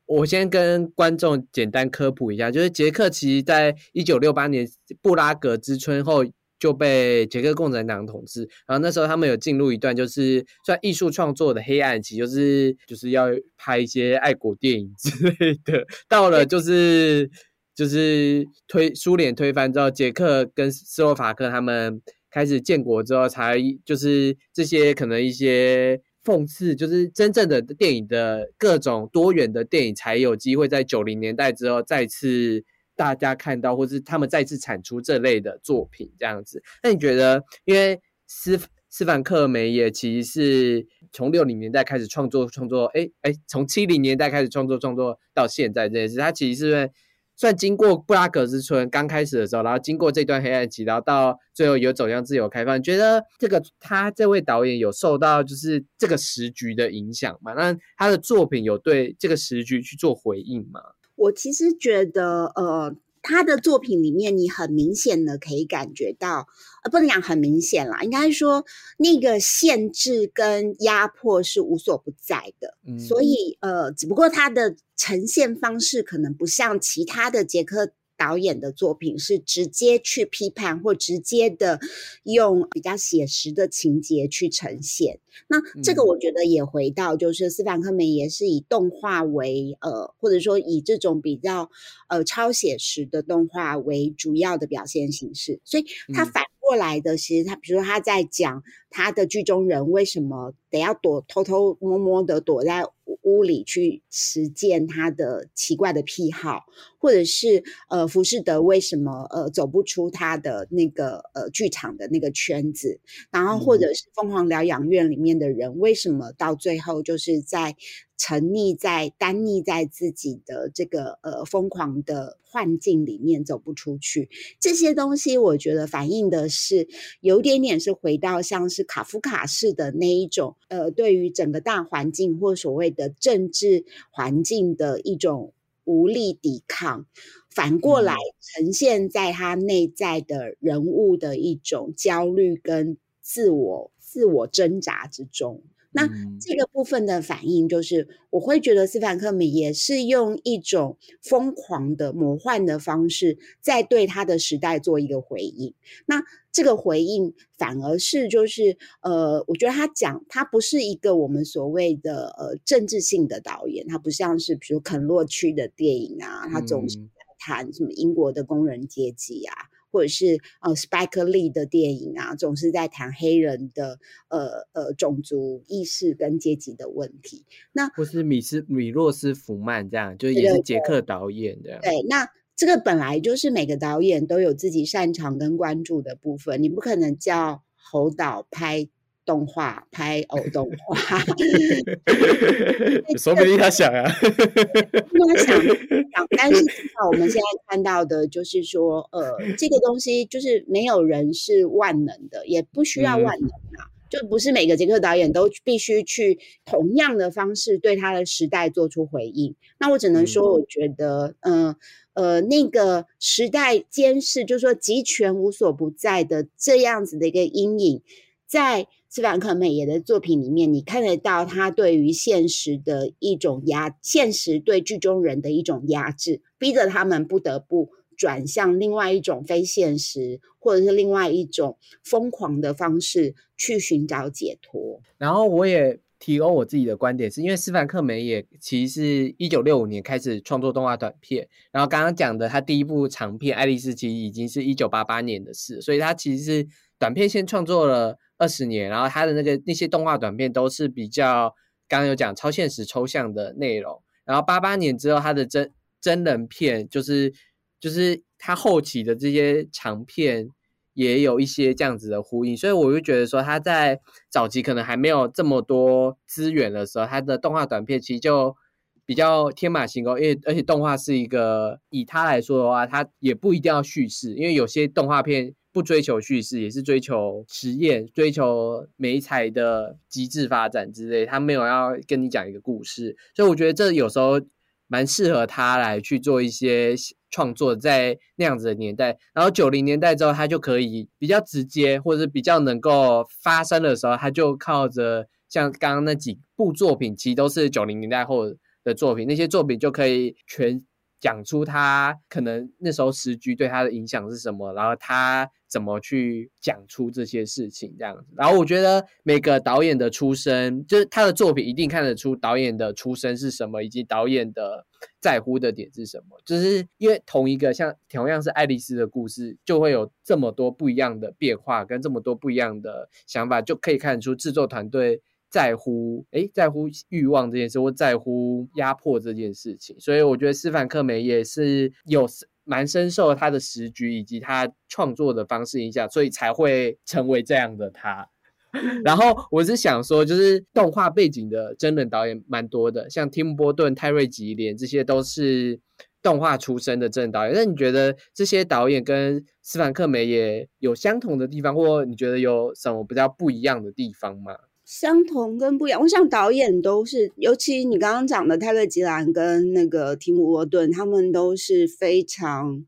我先跟观众简单科普一下，就是捷克其实在一九六八年布拉格之春后就被捷克共产党统治，然后那时候他们有进入一段就是算艺术创作的黑暗期，就是就是要拍一些爱国电影之类的。到了就是就是推苏联推翻之后，捷克跟斯洛伐克他们开始建国之后，才就是这些可能一些。讽刺就是真正的电影的各种多元的电影才有机会在九零年代之后再次大家看到，或是他们再次产出这类的作品这样子。那你觉得，因为斯斯凡克梅也其实是从六零年代开始创作创作，哎哎，从七零年代开始创作创作到现在这件事，他其实是。算经过布拉格之春刚开始的时候，然后经过这段黑暗期，然后到最后有走向自由开放，觉得这个他这位导演有受到就是这个时局的影响嘛？那他的作品有对这个时局去做回应吗？我其实觉得，呃。他的作品里面，你很明显的可以感觉到，呃，不能讲很明显啦，应该说那个限制跟压迫是无所不在的。嗯，所以呃，只不过他的呈现方式可能不像其他的捷克。导演的作品是直接去批判，或直接的用比较写实的情节去呈现。那这个我觉得也回到，就是斯凡克梅也是以动画为呃，或者说以这种比较呃超写实的动画为主要的表现形式。所以他反过来的，其实他比如说他在讲他的剧中人为什么得要躲偷偷摸摸的躲在。屋里去实践他的奇怪的癖好，或者是呃，浮士德为什么呃走不出他的那个呃剧场的那个圈子，然后或者是疯狂疗养院里面的人为什么到最后就是在。沉溺在、单溺在自己的这个呃疯狂的幻境里面，走不出去。这些东西，我觉得反映的是有点点是回到像是卡夫卡式的那一种呃，对于整个大环境或所谓的政治环境的一种无力抵抗，反过来呈现在他内在的人物的一种焦虑跟自我自我挣扎之中。那这个部分的反应，就是我会觉得斯凡克米也是用一种疯狂的魔幻的方式，在对他的时代做一个回应。那这个回应反而是就是呃，我觉得他讲他不是一个我们所谓的呃政治性的导演，他不像是比如肯洛区的电影啊，他总是谈什么英国的工人阶级啊。或者是呃，Spike Lee 的电影啊，总是在谈黑人的呃呃种族意识跟阶级的问题。那或是米斯米洛斯福曼这样，就是也是捷克导演的。对，那这个本来就是每个导演都有自己擅长跟关注的部分，你不可能叫侯导拍。动画拍偶动画，说不定他想啊，他想想，但是至少我们现在看到的就是说，呃，这个东西就是没有人是万能的，也不需要万能啊，就不是每个杰克导演都必须去同样的方式对他的时代做出回应。那我只能说，我觉得，嗯呃，那个时代监视，就是说集权无所不在的这样子的一个阴影，在。斯凡克美耶的作品里面，你看得到他对于现实的一种压，现实对剧中人的一种压制，逼着他们不得不转向另外一种非现实，或者是另外一种疯狂的方式去寻找解脱。然后我也提供我自己的观点，是因为斯凡克美也其实是一九六五年开始创作动画短片，然后刚刚讲的他第一部长片《爱丽丝》其实已经是一九八八年的事，所以他其实是短片先创作了。二十年，然后他的那个那些动画短片都是比较刚刚有讲超现实抽象的内容，然后八八年之后他的真真人片就是就是他后期的这些长片也有一些这样子的呼应，所以我就觉得说他在早期可能还没有这么多资源的时候，他的动画短片其实就比较天马行空，因为而且动画是一个以他来说的话，他也不一定要叙事，因为有些动画片。不追求叙事，也是追求实验，追求美彩的极致发展之类。他没有要跟你讲一个故事，所以我觉得这有时候蛮适合他来去做一些创作，在那样子的年代。然后九零年代之后，他就可以比较直接，或者是比较能够发生的时候，他就靠着像刚刚那几部作品，其实都是九零年代后的作品，那些作品就可以全。讲出他可能那时候时局对他的影响是什么，然后他怎么去讲出这些事情这样子。然后我觉得每个导演的出身，就是他的作品一定看得出导演的出身是什么，以及导演的在乎的点是什么。就是因为同一个像同样是爱丽丝的故事，就会有这么多不一样的变化，跟这么多不一样的想法，就可以看得出制作团队。在乎哎，在乎欲望这件事，或在乎压迫这件事情，所以我觉得斯凡克美也是有蛮深受他的时局以及他创作的方式影响，所以才会成为这样的他。然后我是想说，就是动画背景的真人导演蛮多的，像提姆·波顿、泰瑞·吉连，这些都是动画出身的真人导演。那你觉得这些导演跟斯凡克梅也有相同的地方，或你觉得有什么比较不一样的地方吗？相同跟不一样，我想导演都是，尤其你刚刚讲的泰勒·吉兰跟那个提姆·沃顿，他们都是非常，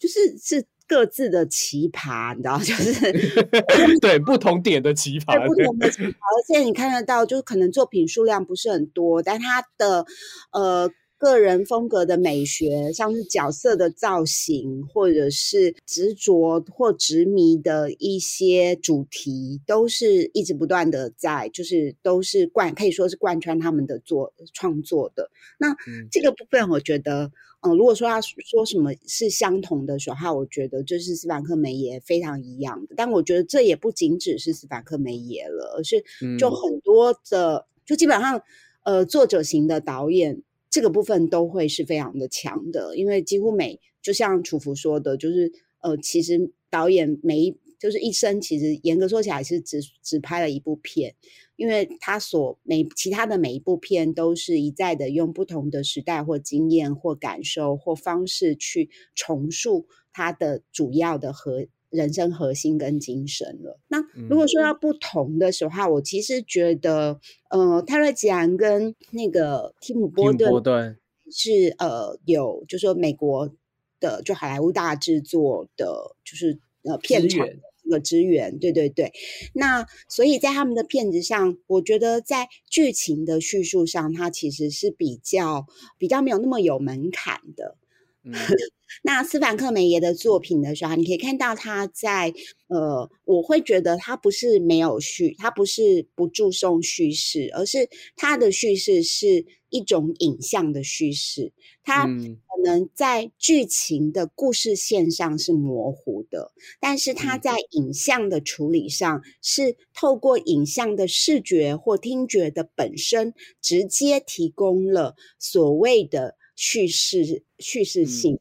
就是是各自的奇葩，你知道，就是 对不同点的奇葩，不同的奇葩。而且你看得到，就是可能作品数量不是很多，但他的呃。个人风格的美学，像是角色的造型，或者是执着或执迷的一些主题，都是一直不断的在，就是都是贯，可以说是贯穿他们的作创作的。那这个部分，我觉得，嗯，如果说要说什么是相同的时候，我觉得就是斯凡克梅耶非常一样的。但我觉得这也不仅只是斯凡克梅耶了，而是就很多的，就基本上，呃，作者型的导演。这个部分都会是非常的强的，因为几乎每就像楚福说的，就是呃，其实导演每一就是一生，其实严格说起来是只只拍了一部片，因为他所每其他的每一部片都是一再的用不同的时代或经验或感受或方式去重塑他的主要的核。人生核心跟精神了。那如果说要不同的时候，我其实觉得，呃，泰勒·吉安跟那个蒂姆·波顿是呃有，就是说美国的就好莱坞大制作的，就是呃片场的资源，对对对。那所以在他们的片子上，我觉得在剧情的叙述上，它其实是比较比较没有那么有门槛的。那斯凡克梅耶的作品的时候，你可以看到他在呃，我会觉得他不是没有叙，他不是不注重叙事，而是他的叙事是一种影像的叙事，他可能在剧情的故事线上是模糊的，但是他在影像的处理上是透过影像的视觉或听觉的本身，直接提供了所谓的叙事叙事性。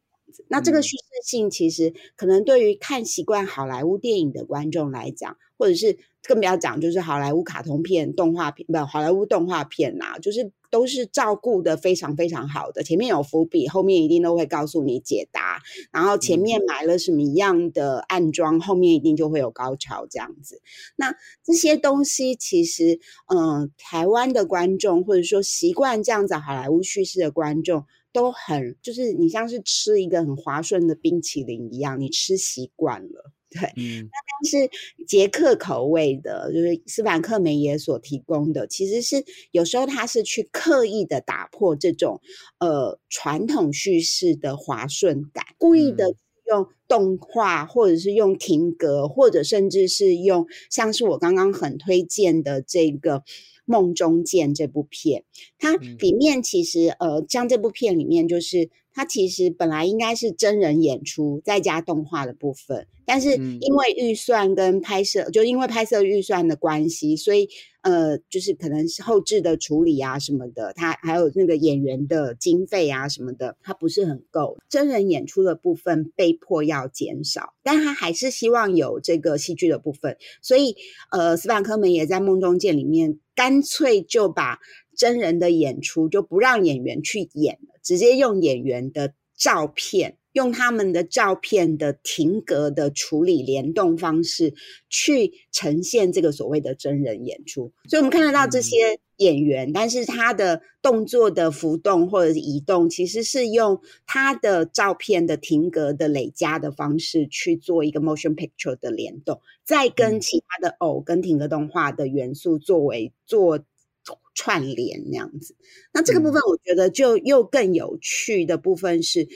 那这个叙事性其实可能对于看习惯好莱坞电影的观众来讲，或者是更不要讲，就是好莱坞卡通片、动画片，不，好莱坞动画片呐，就是都是照顾的非常非常好的。前面有伏笔，后面一定都会告诉你解答。然后前面埋了什么样的暗装，后面一定就会有高潮这样子。那这些东西其实，嗯，台湾的观众或者说习惯这样子好莱坞叙事的观众。都很就是你像是吃一个很滑顺的冰淇淋一样，你吃习惯了，对。那但是捷克口味的，就是斯凡克梅耶所提供的，其实是有时候他是去刻意的打破这种呃传统叙事的滑顺感，故意的用动画，或者是用停格，或者甚至是用像是我刚刚很推荐的这个。梦中见这部片，它里面其实呃，像这部片里面，就是它其实本来应该是真人演出再加动画的部分，但是因为预算跟拍摄，就因为拍摄预算的关系，所以呃，就是可能是后置的处理啊什么的，它还有那个演员的经费啊什么的，它不是很够，真人演出的部分被迫要减少，但他还是希望有这个戏剧的部分，所以呃，斯坦科门也在梦中见里面。干脆就把真人的演出就不让演员去演了，直接用演员的照片用他们的照片的停格的处理联动方式去呈现这个所谓的真人演出，所以我们看得到这些演员，但是他的动作的浮动或者是移动，其实是用他的照片的停格的累加的方式去做一个 motion picture 的联动，再跟其他的偶跟停格动画的元素作为做串联那样子。那这个部分我觉得就又更有趣的部分是。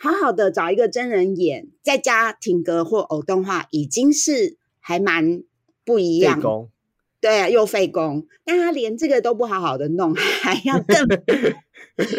好好的找一个真人演，在家停格或偶动画，已经是还蛮不一样。对啊，又费工，但他连这个都不好好的弄，还要更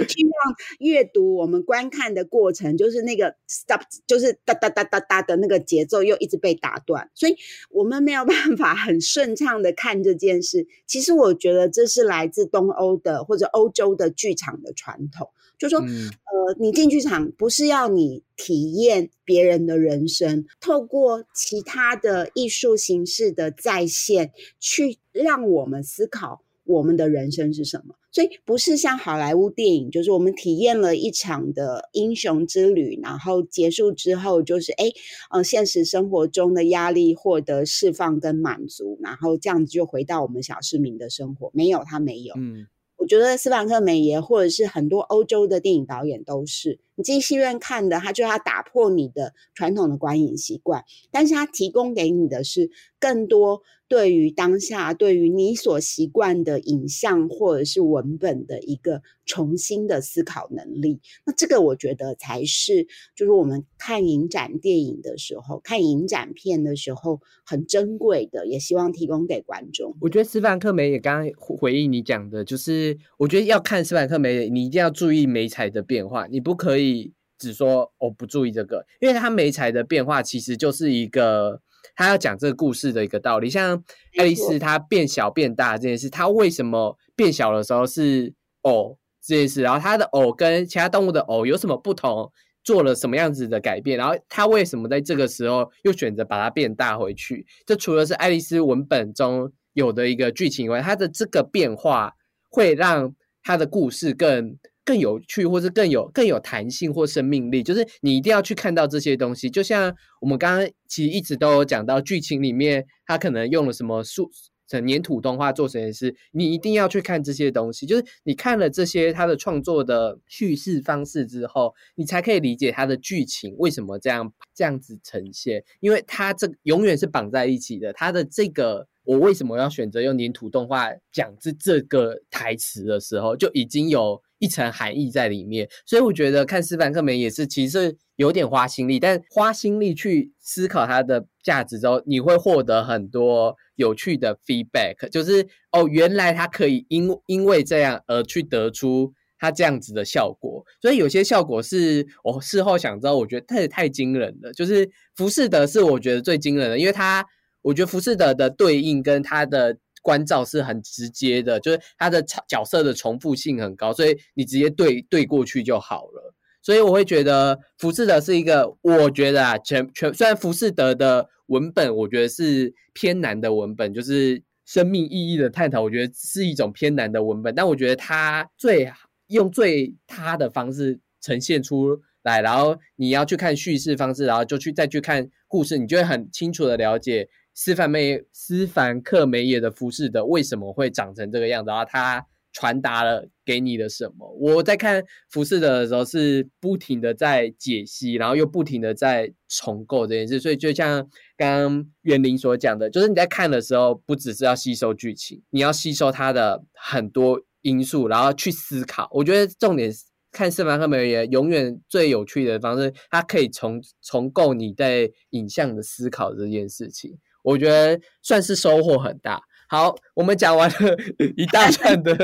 去让阅读我们观看的过程，就是那个 stop，就是哒哒哒哒哒的那个节奏又一直被打断，所以我们没有办法很顺畅的看这件事。其实我觉得这是来自东欧的或者欧洲的剧场的传统。就说，呃，你进剧场不是要你体验别人的人生，透过其他的艺术形式的再现，去让我们思考我们的人生是什么。所以不是像好莱坞电影，就是我们体验了一场的英雄之旅，然后结束之后就是，哎，呃，现实生活中的压力获得释放跟满足，然后这样子就回到我们小市民的生活。没有，他没有。嗯。我觉得斯凡克梅耶或者是很多欧洲的电影导演都是，你进戏院看的，他就要打破你的传统的观影习惯，但是他提供给你的是更多。对于当下，对于你所习惯的影像或者是文本的一个重新的思考能力，那这个我觉得才是，就是我们看影展电影的时候，看影展片的时候很珍贵的，也希望提供给观众。我觉得斯凡克梅也刚刚回应你讲的，就是我觉得要看斯凡克梅，你一定要注意美彩的变化，你不可以只说我不注意这个，因为它美彩的变化其实就是一个。他要讲这个故事的一个道理，像爱丽丝她变小变大这件事，她为什么变小的时候是偶这件事，然后她的偶跟其他动物的偶有什么不同，做了什么样子的改变，然后她为什么在这个时候又选择把它变大回去？这除了是爱丽丝文本中有的一个剧情以外，她的这个变化会让它的故事更。更有趣，或是更有更有弹性或生命力，就是你一定要去看到这些东西。就像我们刚刚其实一直都有讲到，剧情里面他可能用了什么数粘土动画做这件事，你一定要去看这些东西。就是你看了这些他的创作的叙事方式之后，你才可以理解他的剧情为什么这样这样子呈现，因为他这永远是绑在一起的。他的这个我为什么要选择用粘土动画讲这这个台词的时候，就已经有。一层含义在里面，所以我觉得看斯凡克梅也是其实有点花心力，但花心力去思考它的价值之后，你会获得很多有趣的 feedback，就是哦，原来它可以因因为这样而去得出它这样子的效果，所以有些效果是我事后想知道，我觉得太太惊人了。就是浮士德是我觉得最惊人的，因为它我觉得浮士德的对应跟他的。关照是很直接的，就是他的角色的重复性很高，所以你直接对对过去就好了。所以我会觉得浮士德是一个，我觉得啊，全全虽然浮士德的文本我觉得是偏难的文本，就是生命意义的探讨，我觉得是一种偏难的文本，但我觉得他最用最他的方式呈现出来，然后你要去看叙事方式，然后就去再去看故事，你就会很清楚的了解。斯凡梅斯凡克梅耶的服饰的为什么会长成这个样子？然后他传达了给你的什么？我在看服饰的时候是不停的在解析，然后又不停的在重构这件事。所以就像刚刚袁林所讲的，就是你在看的时候，不只是要吸收剧情，你要吸收它的很多因素，然后去思考。我觉得重点看斯凡克梅耶永远最有趣的方式，它可以重重构你对影像的思考这件事情。我觉得算是收获很大。好，我们讲完了 一大串的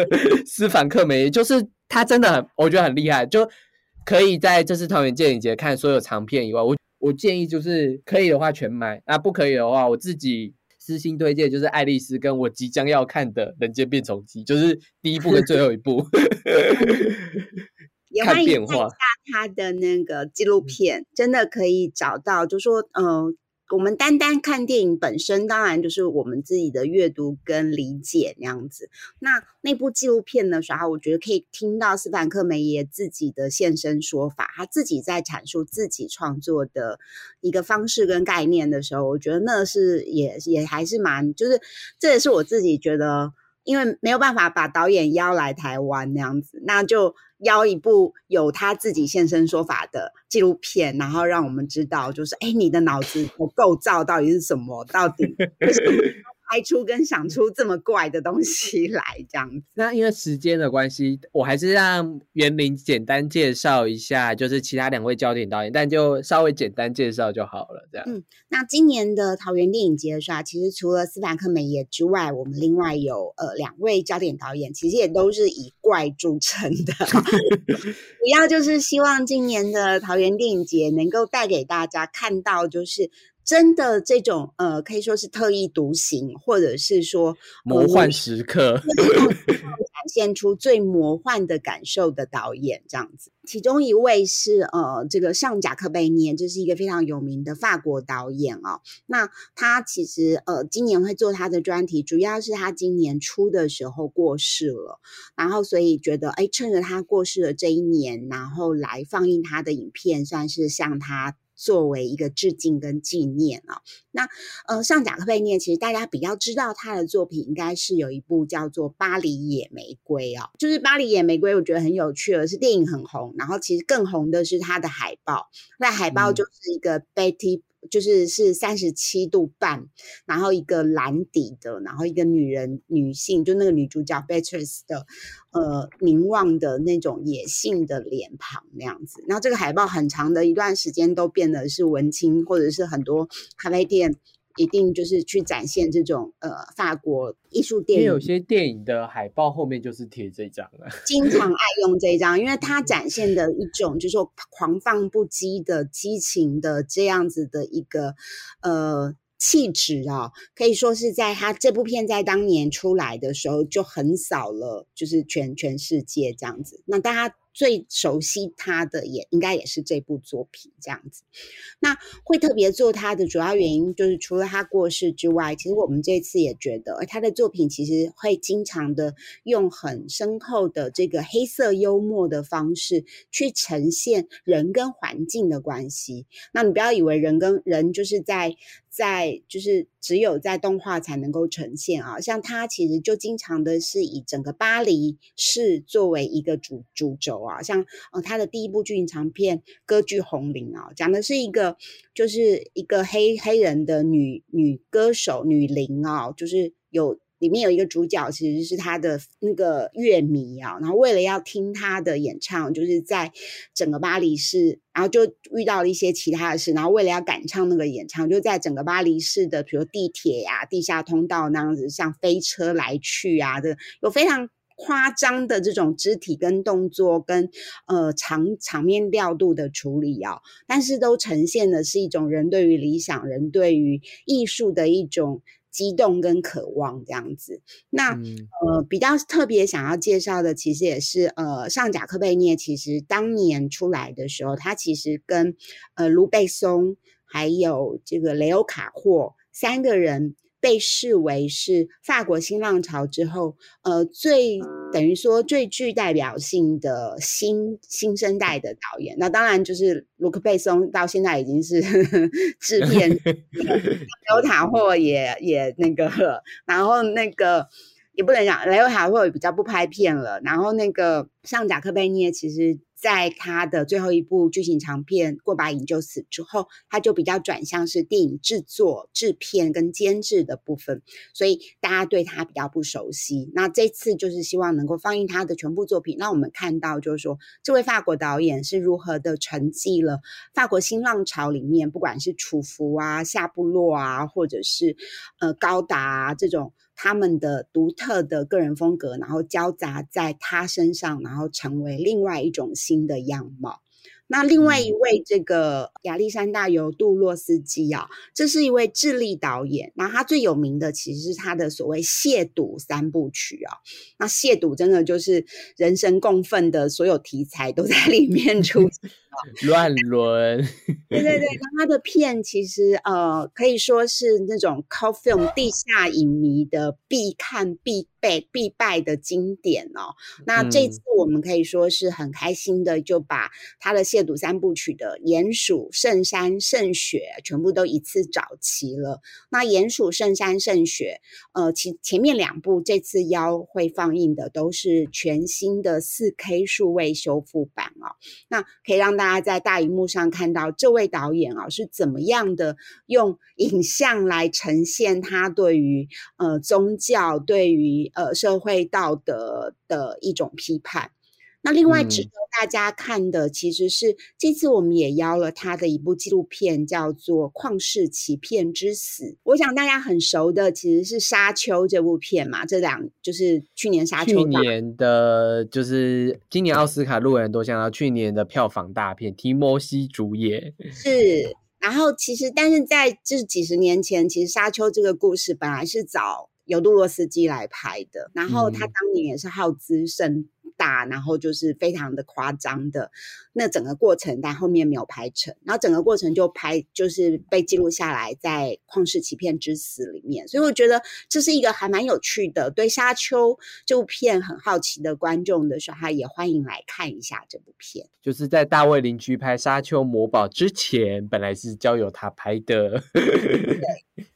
斯凡克梅，就是他真的很，我觉得很厉害，就可以在这次桃园电影节看所有长片以外，我我建议就是可以的话全买，那不可以的话，我自己私心推荐就是爱丽丝跟我即将要看的人间变重机，就是第一部跟最后一部。看变化。看一下他的那个纪录片，真的可以找到，就说嗯。我们单单看电影本身，当然就是我们自己的阅读跟理解那样子。那那部纪录片的时候，我觉得可以听到斯坦克梅耶自己的现身说法，他自己在阐述自己创作的一个方式跟概念的时候，我觉得那是也也还是蛮，就是这也是我自己觉得，因为没有办法把导演邀来台湾那样子，那就。邀一部有他自己现身说法的纪录片，然后让我们知道，就是哎，你的脑子的构造到底是什么？到底？拍出跟想出这么怪的东西来，这样子。那因为时间的关系，我还是让袁林简单介绍一下，就是其他两位焦点导演，但就稍微简单介绍就好了。这样。嗯，那今年的桃园电影节的时候，其实除了斯凡克梅耶之外，我们另外有呃两位焦点导演，其实也都是以怪著称的。主要就是希望今年的桃园电影节能够带给大家看到，就是。真的这种呃，可以说是特立独行，或者是说魔幻时刻，展现出最魔幻的感受的导演这样子。其中一位是呃，这个上贾克贝涅，这是一个非常有名的法国导演哦。那他其实呃，今年会做他的专题，主要是他今年初的时候过世了，然后所以觉得哎，趁着他过世的这一年，然后来放映他的影片，算是向他。作为一个致敬跟纪念啊，那呃，上贾克贝涅其实大家比较知道他的作品，应该是有一部叫做《巴黎野玫瑰》哦，就是《巴黎野玫瑰》，我觉得很有趣的是电影很红，然后其实更红的是他的海报，那海报就是一个 Betty。就是是三十七度半，然后一个蓝底的，然后一个女人女性，就那个女主角 Beatrice 的，呃，凝望的那种野性的脸庞那样子。然后这个海报很长的一段时间都变得是文青，或者是很多咖啡店。一定就是去展现这种呃法国艺术电影，因为有些电影的海报后面就是贴这张了，经常爱用这张，因为它展现的一种就是说狂放不羁的激情的这样子的一个呃气质啊，可以说是在他这部片在当年出来的时候就横扫了，就是全全世界这样子，那大家。最熟悉他的也应该也是这部作品这样子，那会特别做他的主要原因就是除了他过世之外，其实我们这次也觉得他的作品其实会经常的用很深厚的这个黑色幽默的方式去呈现人跟环境的关系。那你不要以为人跟人就是在。在就是只有在动画才能够呈现啊，像它其实就经常的是以整个巴黎市作为一个主主轴啊，像呃它的第一部剧情长片《歌剧红伶》啊，讲的是一个就是一个黑黑人的女女歌手女伶啊，就是有。里面有一个主角，其实是他的那个乐迷啊，然后为了要听他的演唱，就是在整个巴黎市，然后就遇到了一些其他的事，然后为了要赶唱那个演唱，就在整个巴黎市的，比如地铁呀、地下通道那样子，像飞车来去啊的，有非常夸张的这种肢体跟动作跟呃场场面调度的处理啊，但是都呈现的是一种人对于理想、人对于艺术的一种。激动跟渴望这样子，那呃比较特别想要介绍的，其实也是呃上贾克贝涅，其实当年出来的时候，他其实跟呃卢贝松还有这个雷欧卡霍三个人。被视为是法国新浪潮之后，呃，最等于说最具代表性的新新生代的导演。那当然就是卢克贝松，到现在已经是 制片，雷欧塔霍也也那个，然后那个也不能讲雷欧塔会比较不拍片了，然后那个像贾克贝涅其实。在他的最后一部剧情长片《过把瘾就死》之后，他就比较转向是电影制作、制片跟监制的部分，所以大家对他比较不熟悉。那这次就是希望能够放映他的全部作品，让我们看到就是说，这位法国导演是如何的沉寂了法国新浪潮里面，不管是楚服啊、夏布洛啊，或者是呃高达这种。他们的独特的个人风格，然后交杂在他身上，然后成为另外一种新的样貌。那另外一位这个亚历山大尤杜洛斯基啊，这是一位智利导演。那他最有名的其实是他的所谓亵渎三部曲啊。那亵渎真的就是人神共愤的所有题材都在里面出现。乱伦，对对对，那他的片其实呃可以说是那种 cult film 地下影迷的必看必背必拜的经典哦。那这次我们可以说是很开心的，就把他的亵渎三部曲的《鼹鼠》《圣山》《圣雪》全部都一次找齐了。那《鼹鼠》《圣山》《圣雪》呃，其前面两部这次邀会放映的都是全新的四 K 数位修复版哦。那可以让大家在大荧幕上看到这位导演啊是怎么样的用影像来呈现他对于呃宗教、对于呃社会道德的一种批判。那另外值得大家看的，其实是这次我们也邀了他的一部纪录片，叫做《旷世奇片之死》。我想大家很熟的其实是《沙丘》这部片嘛，这两就是去年《沙丘》去年的，就是今年奥斯卡入围多项，然后去年的票房大片，提摩西主演是。然后其实，但是在这几十年前，其实《沙丘》这个故事本来是找尤杜洛斯基来拍的，然后他当年也是耗资甚。大，然后就是非常的夸张的那整个过程，但后面没有拍成，然后整个过程就拍就是被记录下来在《旷世奇片之死》里面，所以我觉得这是一个还蛮有趣的。对《沙丘》这部片很好奇的观众的时候，他也欢迎来看一下这部片。就是在大卫邻居拍《沙丘魔堡》之前，本来是交由他拍的。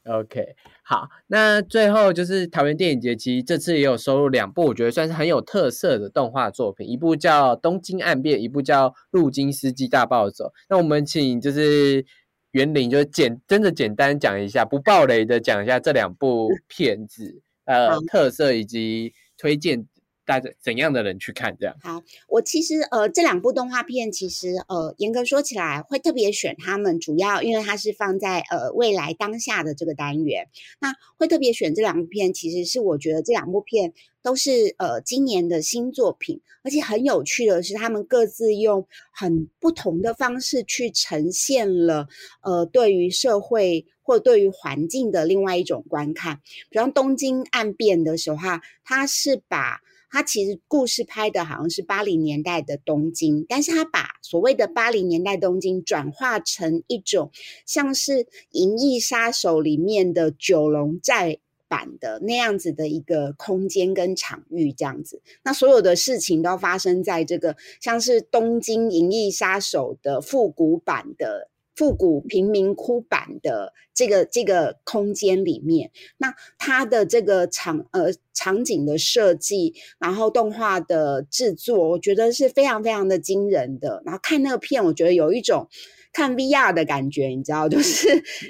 OK。好，那最后就是桃园电影节，其实这次也有收录两部，我觉得算是很有特色的动画作品，一部叫《东京暗变》，一部叫《路金司机大暴走》。那我们请就是袁林，就简真的简单讲一下，不暴雷的讲一下这两部片子，呃，特色以及推荐。带着怎样的人去看？这样好，我其实呃这两部动画片，其实呃严格说起来，会特别选他们，主要因为它是放在呃未来当下的这个单元。那会特别选这两部片，其实是我觉得这两部片都是呃今年的新作品，而且很有趣的是，他们各自用很不同的方式去呈现了呃对于社会或对于环境的另外一种观看。比方《东京暗变》的时候，哈，它是把他其实故事拍的好像是八零年代的东京，但是他把所谓的八零年代东京转化成一种像是《银翼杀手》里面的九龙寨版的那样子的一个空间跟场域，这样子。那所有的事情都发生在这个像是东京《银翼杀手》的复古版的。复古贫民窟版的这个这个空间里面，那它的这个场呃场景的设计，然后动画的制作，我觉得是非常非常的惊人的。然后看那个片，我觉得有一种看 VR 的感觉，你知道，就是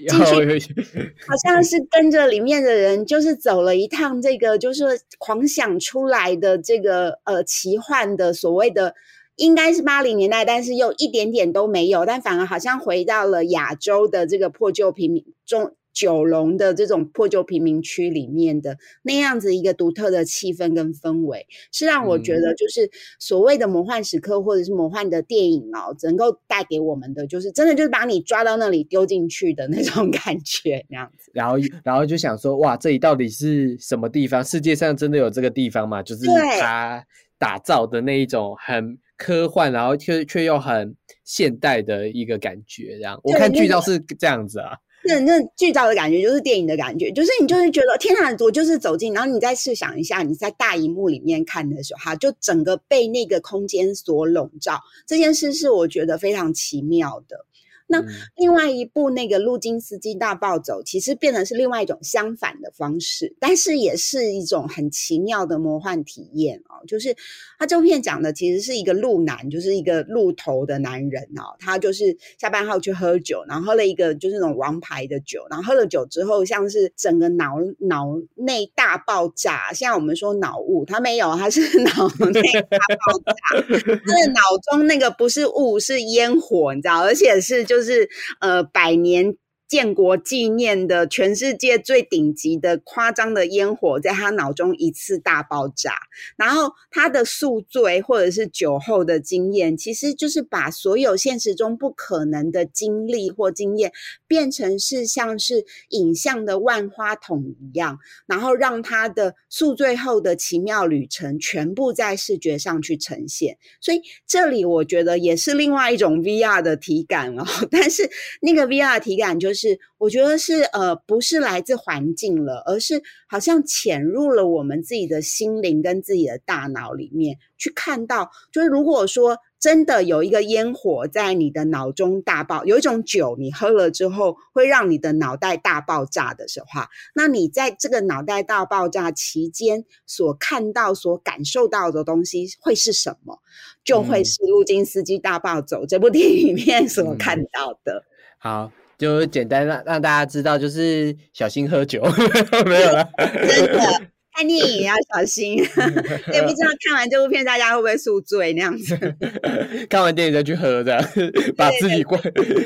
进去好像是跟着里面的人，就是走了一趟这个就是狂想出来的这个呃奇幻的所谓的。应该是八零年代，但是又一点点都没有，但反而好像回到了亚洲的这个破旧平民中九龙的这种破旧贫民区里面的那样子一个独特的气氛跟氛围，是让我觉得就是所谓的魔幻时刻或者是魔幻的电影哦，能够带给我们的就是真的就是把你抓到那里丢进去的那种感觉，那样子。然后然后就想说，哇，这里到底是什么地方？世界上真的有这个地方吗？就是他打造的那一种很。科幻，然后却却又很现代的一个感觉，这样我看剧照是这样子啊。那那剧照的感觉就是电影的感觉，就是你就是觉得天哪，我就是走进，然后你再试想一下，你在大荧幕里面看的时候，哈，就整个被那个空间所笼罩，这件事是我觉得非常奇妙的。那另外一部那个《路金斯基大暴走》，其实变成是另外一种相反的方式，但是也是一种很奇妙的魔幻体验哦。就是他这部片讲的其实是一个路男，就是一个路头的男人哦。他就是下班后去喝酒，然后喝了一个就是那种王牌的酒，然后喝了酒之后，像是整个脑脑内大爆炸。现在我们说脑雾，他没有，他是 脑内大爆炸。他的脑中那个不是雾，是烟火，你知道，而且是就。就是呃，百年建国纪念的全世界最顶级的夸张的烟火，在他脑中一次大爆炸。然后他的宿醉或者是酒后的经验，其实就是把所有现实中不可能的经历或经验，变成是像是影像的万花筒一样，然后让他的宿醉后的奇妙旅程全部在视觉上去呈现。所以这里我觉得也是另外一种 VR 的体感哦，但是那个 VR 体感就是。是，我觉得是呃，不是来自环境了，而是好像潜入了我们自己的心灵跟自己的大脑里面，去看到，就是如果说真的有一个烟火在你的脑中大爆，有一种酒你喝了之后会让你的脑袋大爆炸的时候，那你在这个脑袋大爆炸期间所看到、所感受到的东西会是什么？就会是《路金斯基大暴走》这部电影里面所看到的。好。就简单让让大家知道，就是小心喝酒，没有了。真的看电影也要小心，也不知道看完这部片大家会不会宿醉那样子。看完电影再去喝，这样把自己灌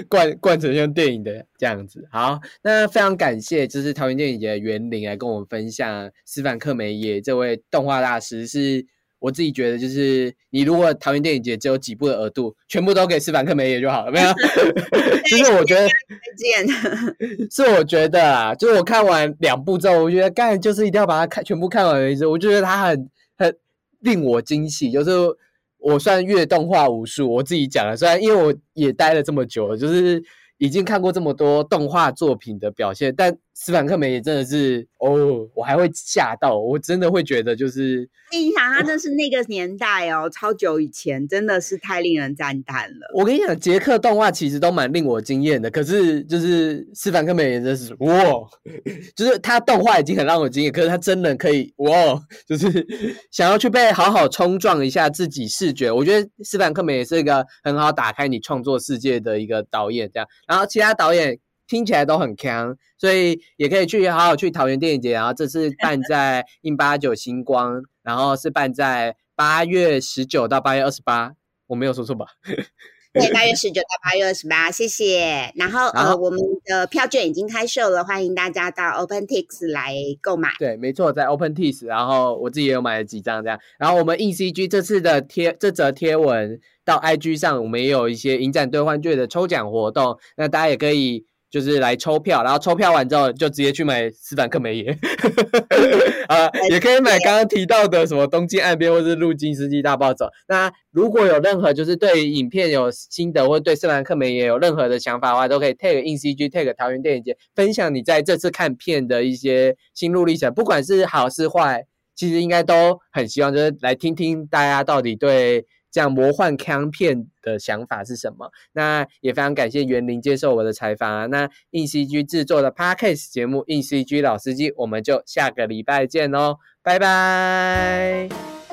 灌灌成像电影的这样子。好，那非常感谢，就是桃园电影节的园林来跟我们分享斯凡克梅耶这位动画大师是。我自己觉得，就是你如果桃园电影节只有几部的额度，全部都给斯凡克梅耶就好了，没有？就是我觉得，是我觉得啊，就是我看完两部之后，我觉得干就是一定要把它看全部看完为止。我觉得它很很令我惊喜，就是我算阅动画无数，我自己讲了，虽然因为我也待了这么久了，就是已经看过这么多动画作品的表现，但。斯凡克梅也真的是哦，我还会吓到，我真的会觉得就是，你想他那是那个年代哦，超久以前，真的是太令人赞叹了。我跟你讲，捷克动画其实都蛮令我惊艳的，可是就是斯凡克梅也真是哇，就是他动画已经很让我惊艳，可是他真的可以哇，就是想要去被好好冲撞一下自己视觉。我觉得斯凡克梅也是一个很好打开你创作世界的一个导演，这样，然后其他导演。听起来都很强，所以也可以去好好去桃园电影节。然后这次办在印八九星光，然后是办在八月十九到八月二十八，我没有说错吧？对，八月十九到八月二十八，谢谢。然后呃，我们的票券已经开售了，欢迎大家到 OpenTix 来购买。对，没错，在 OpenTix，然后我自己也有买了几张这样。然后我们 ECG 这次的贴这则贴文到 IG 上，我们也有一些影展兑换券的抽奖活动，那大家也可以。就是来抽票，然后抽票完之后就直接去买斯坦克梅耶，啊，也可以买刚刚提到的什么东京岸边或是路金斯基大暴走。那如果有任何就是对影片有心得，或对斯坦克梅耶有任何的想法的话，都可以 take in CG take 桃园电影节分享你在这次看片的一些心路历程，不管是好是坏，其实应该都很希望就是来听听大家到底对。这样魔幻康片的想法是什么？那也非常感谢园林接受我的采访啊！那硬 CG 制作的 Podcast 节目硬 CG 老司机，我们就下个礼拜见喽，拜拜。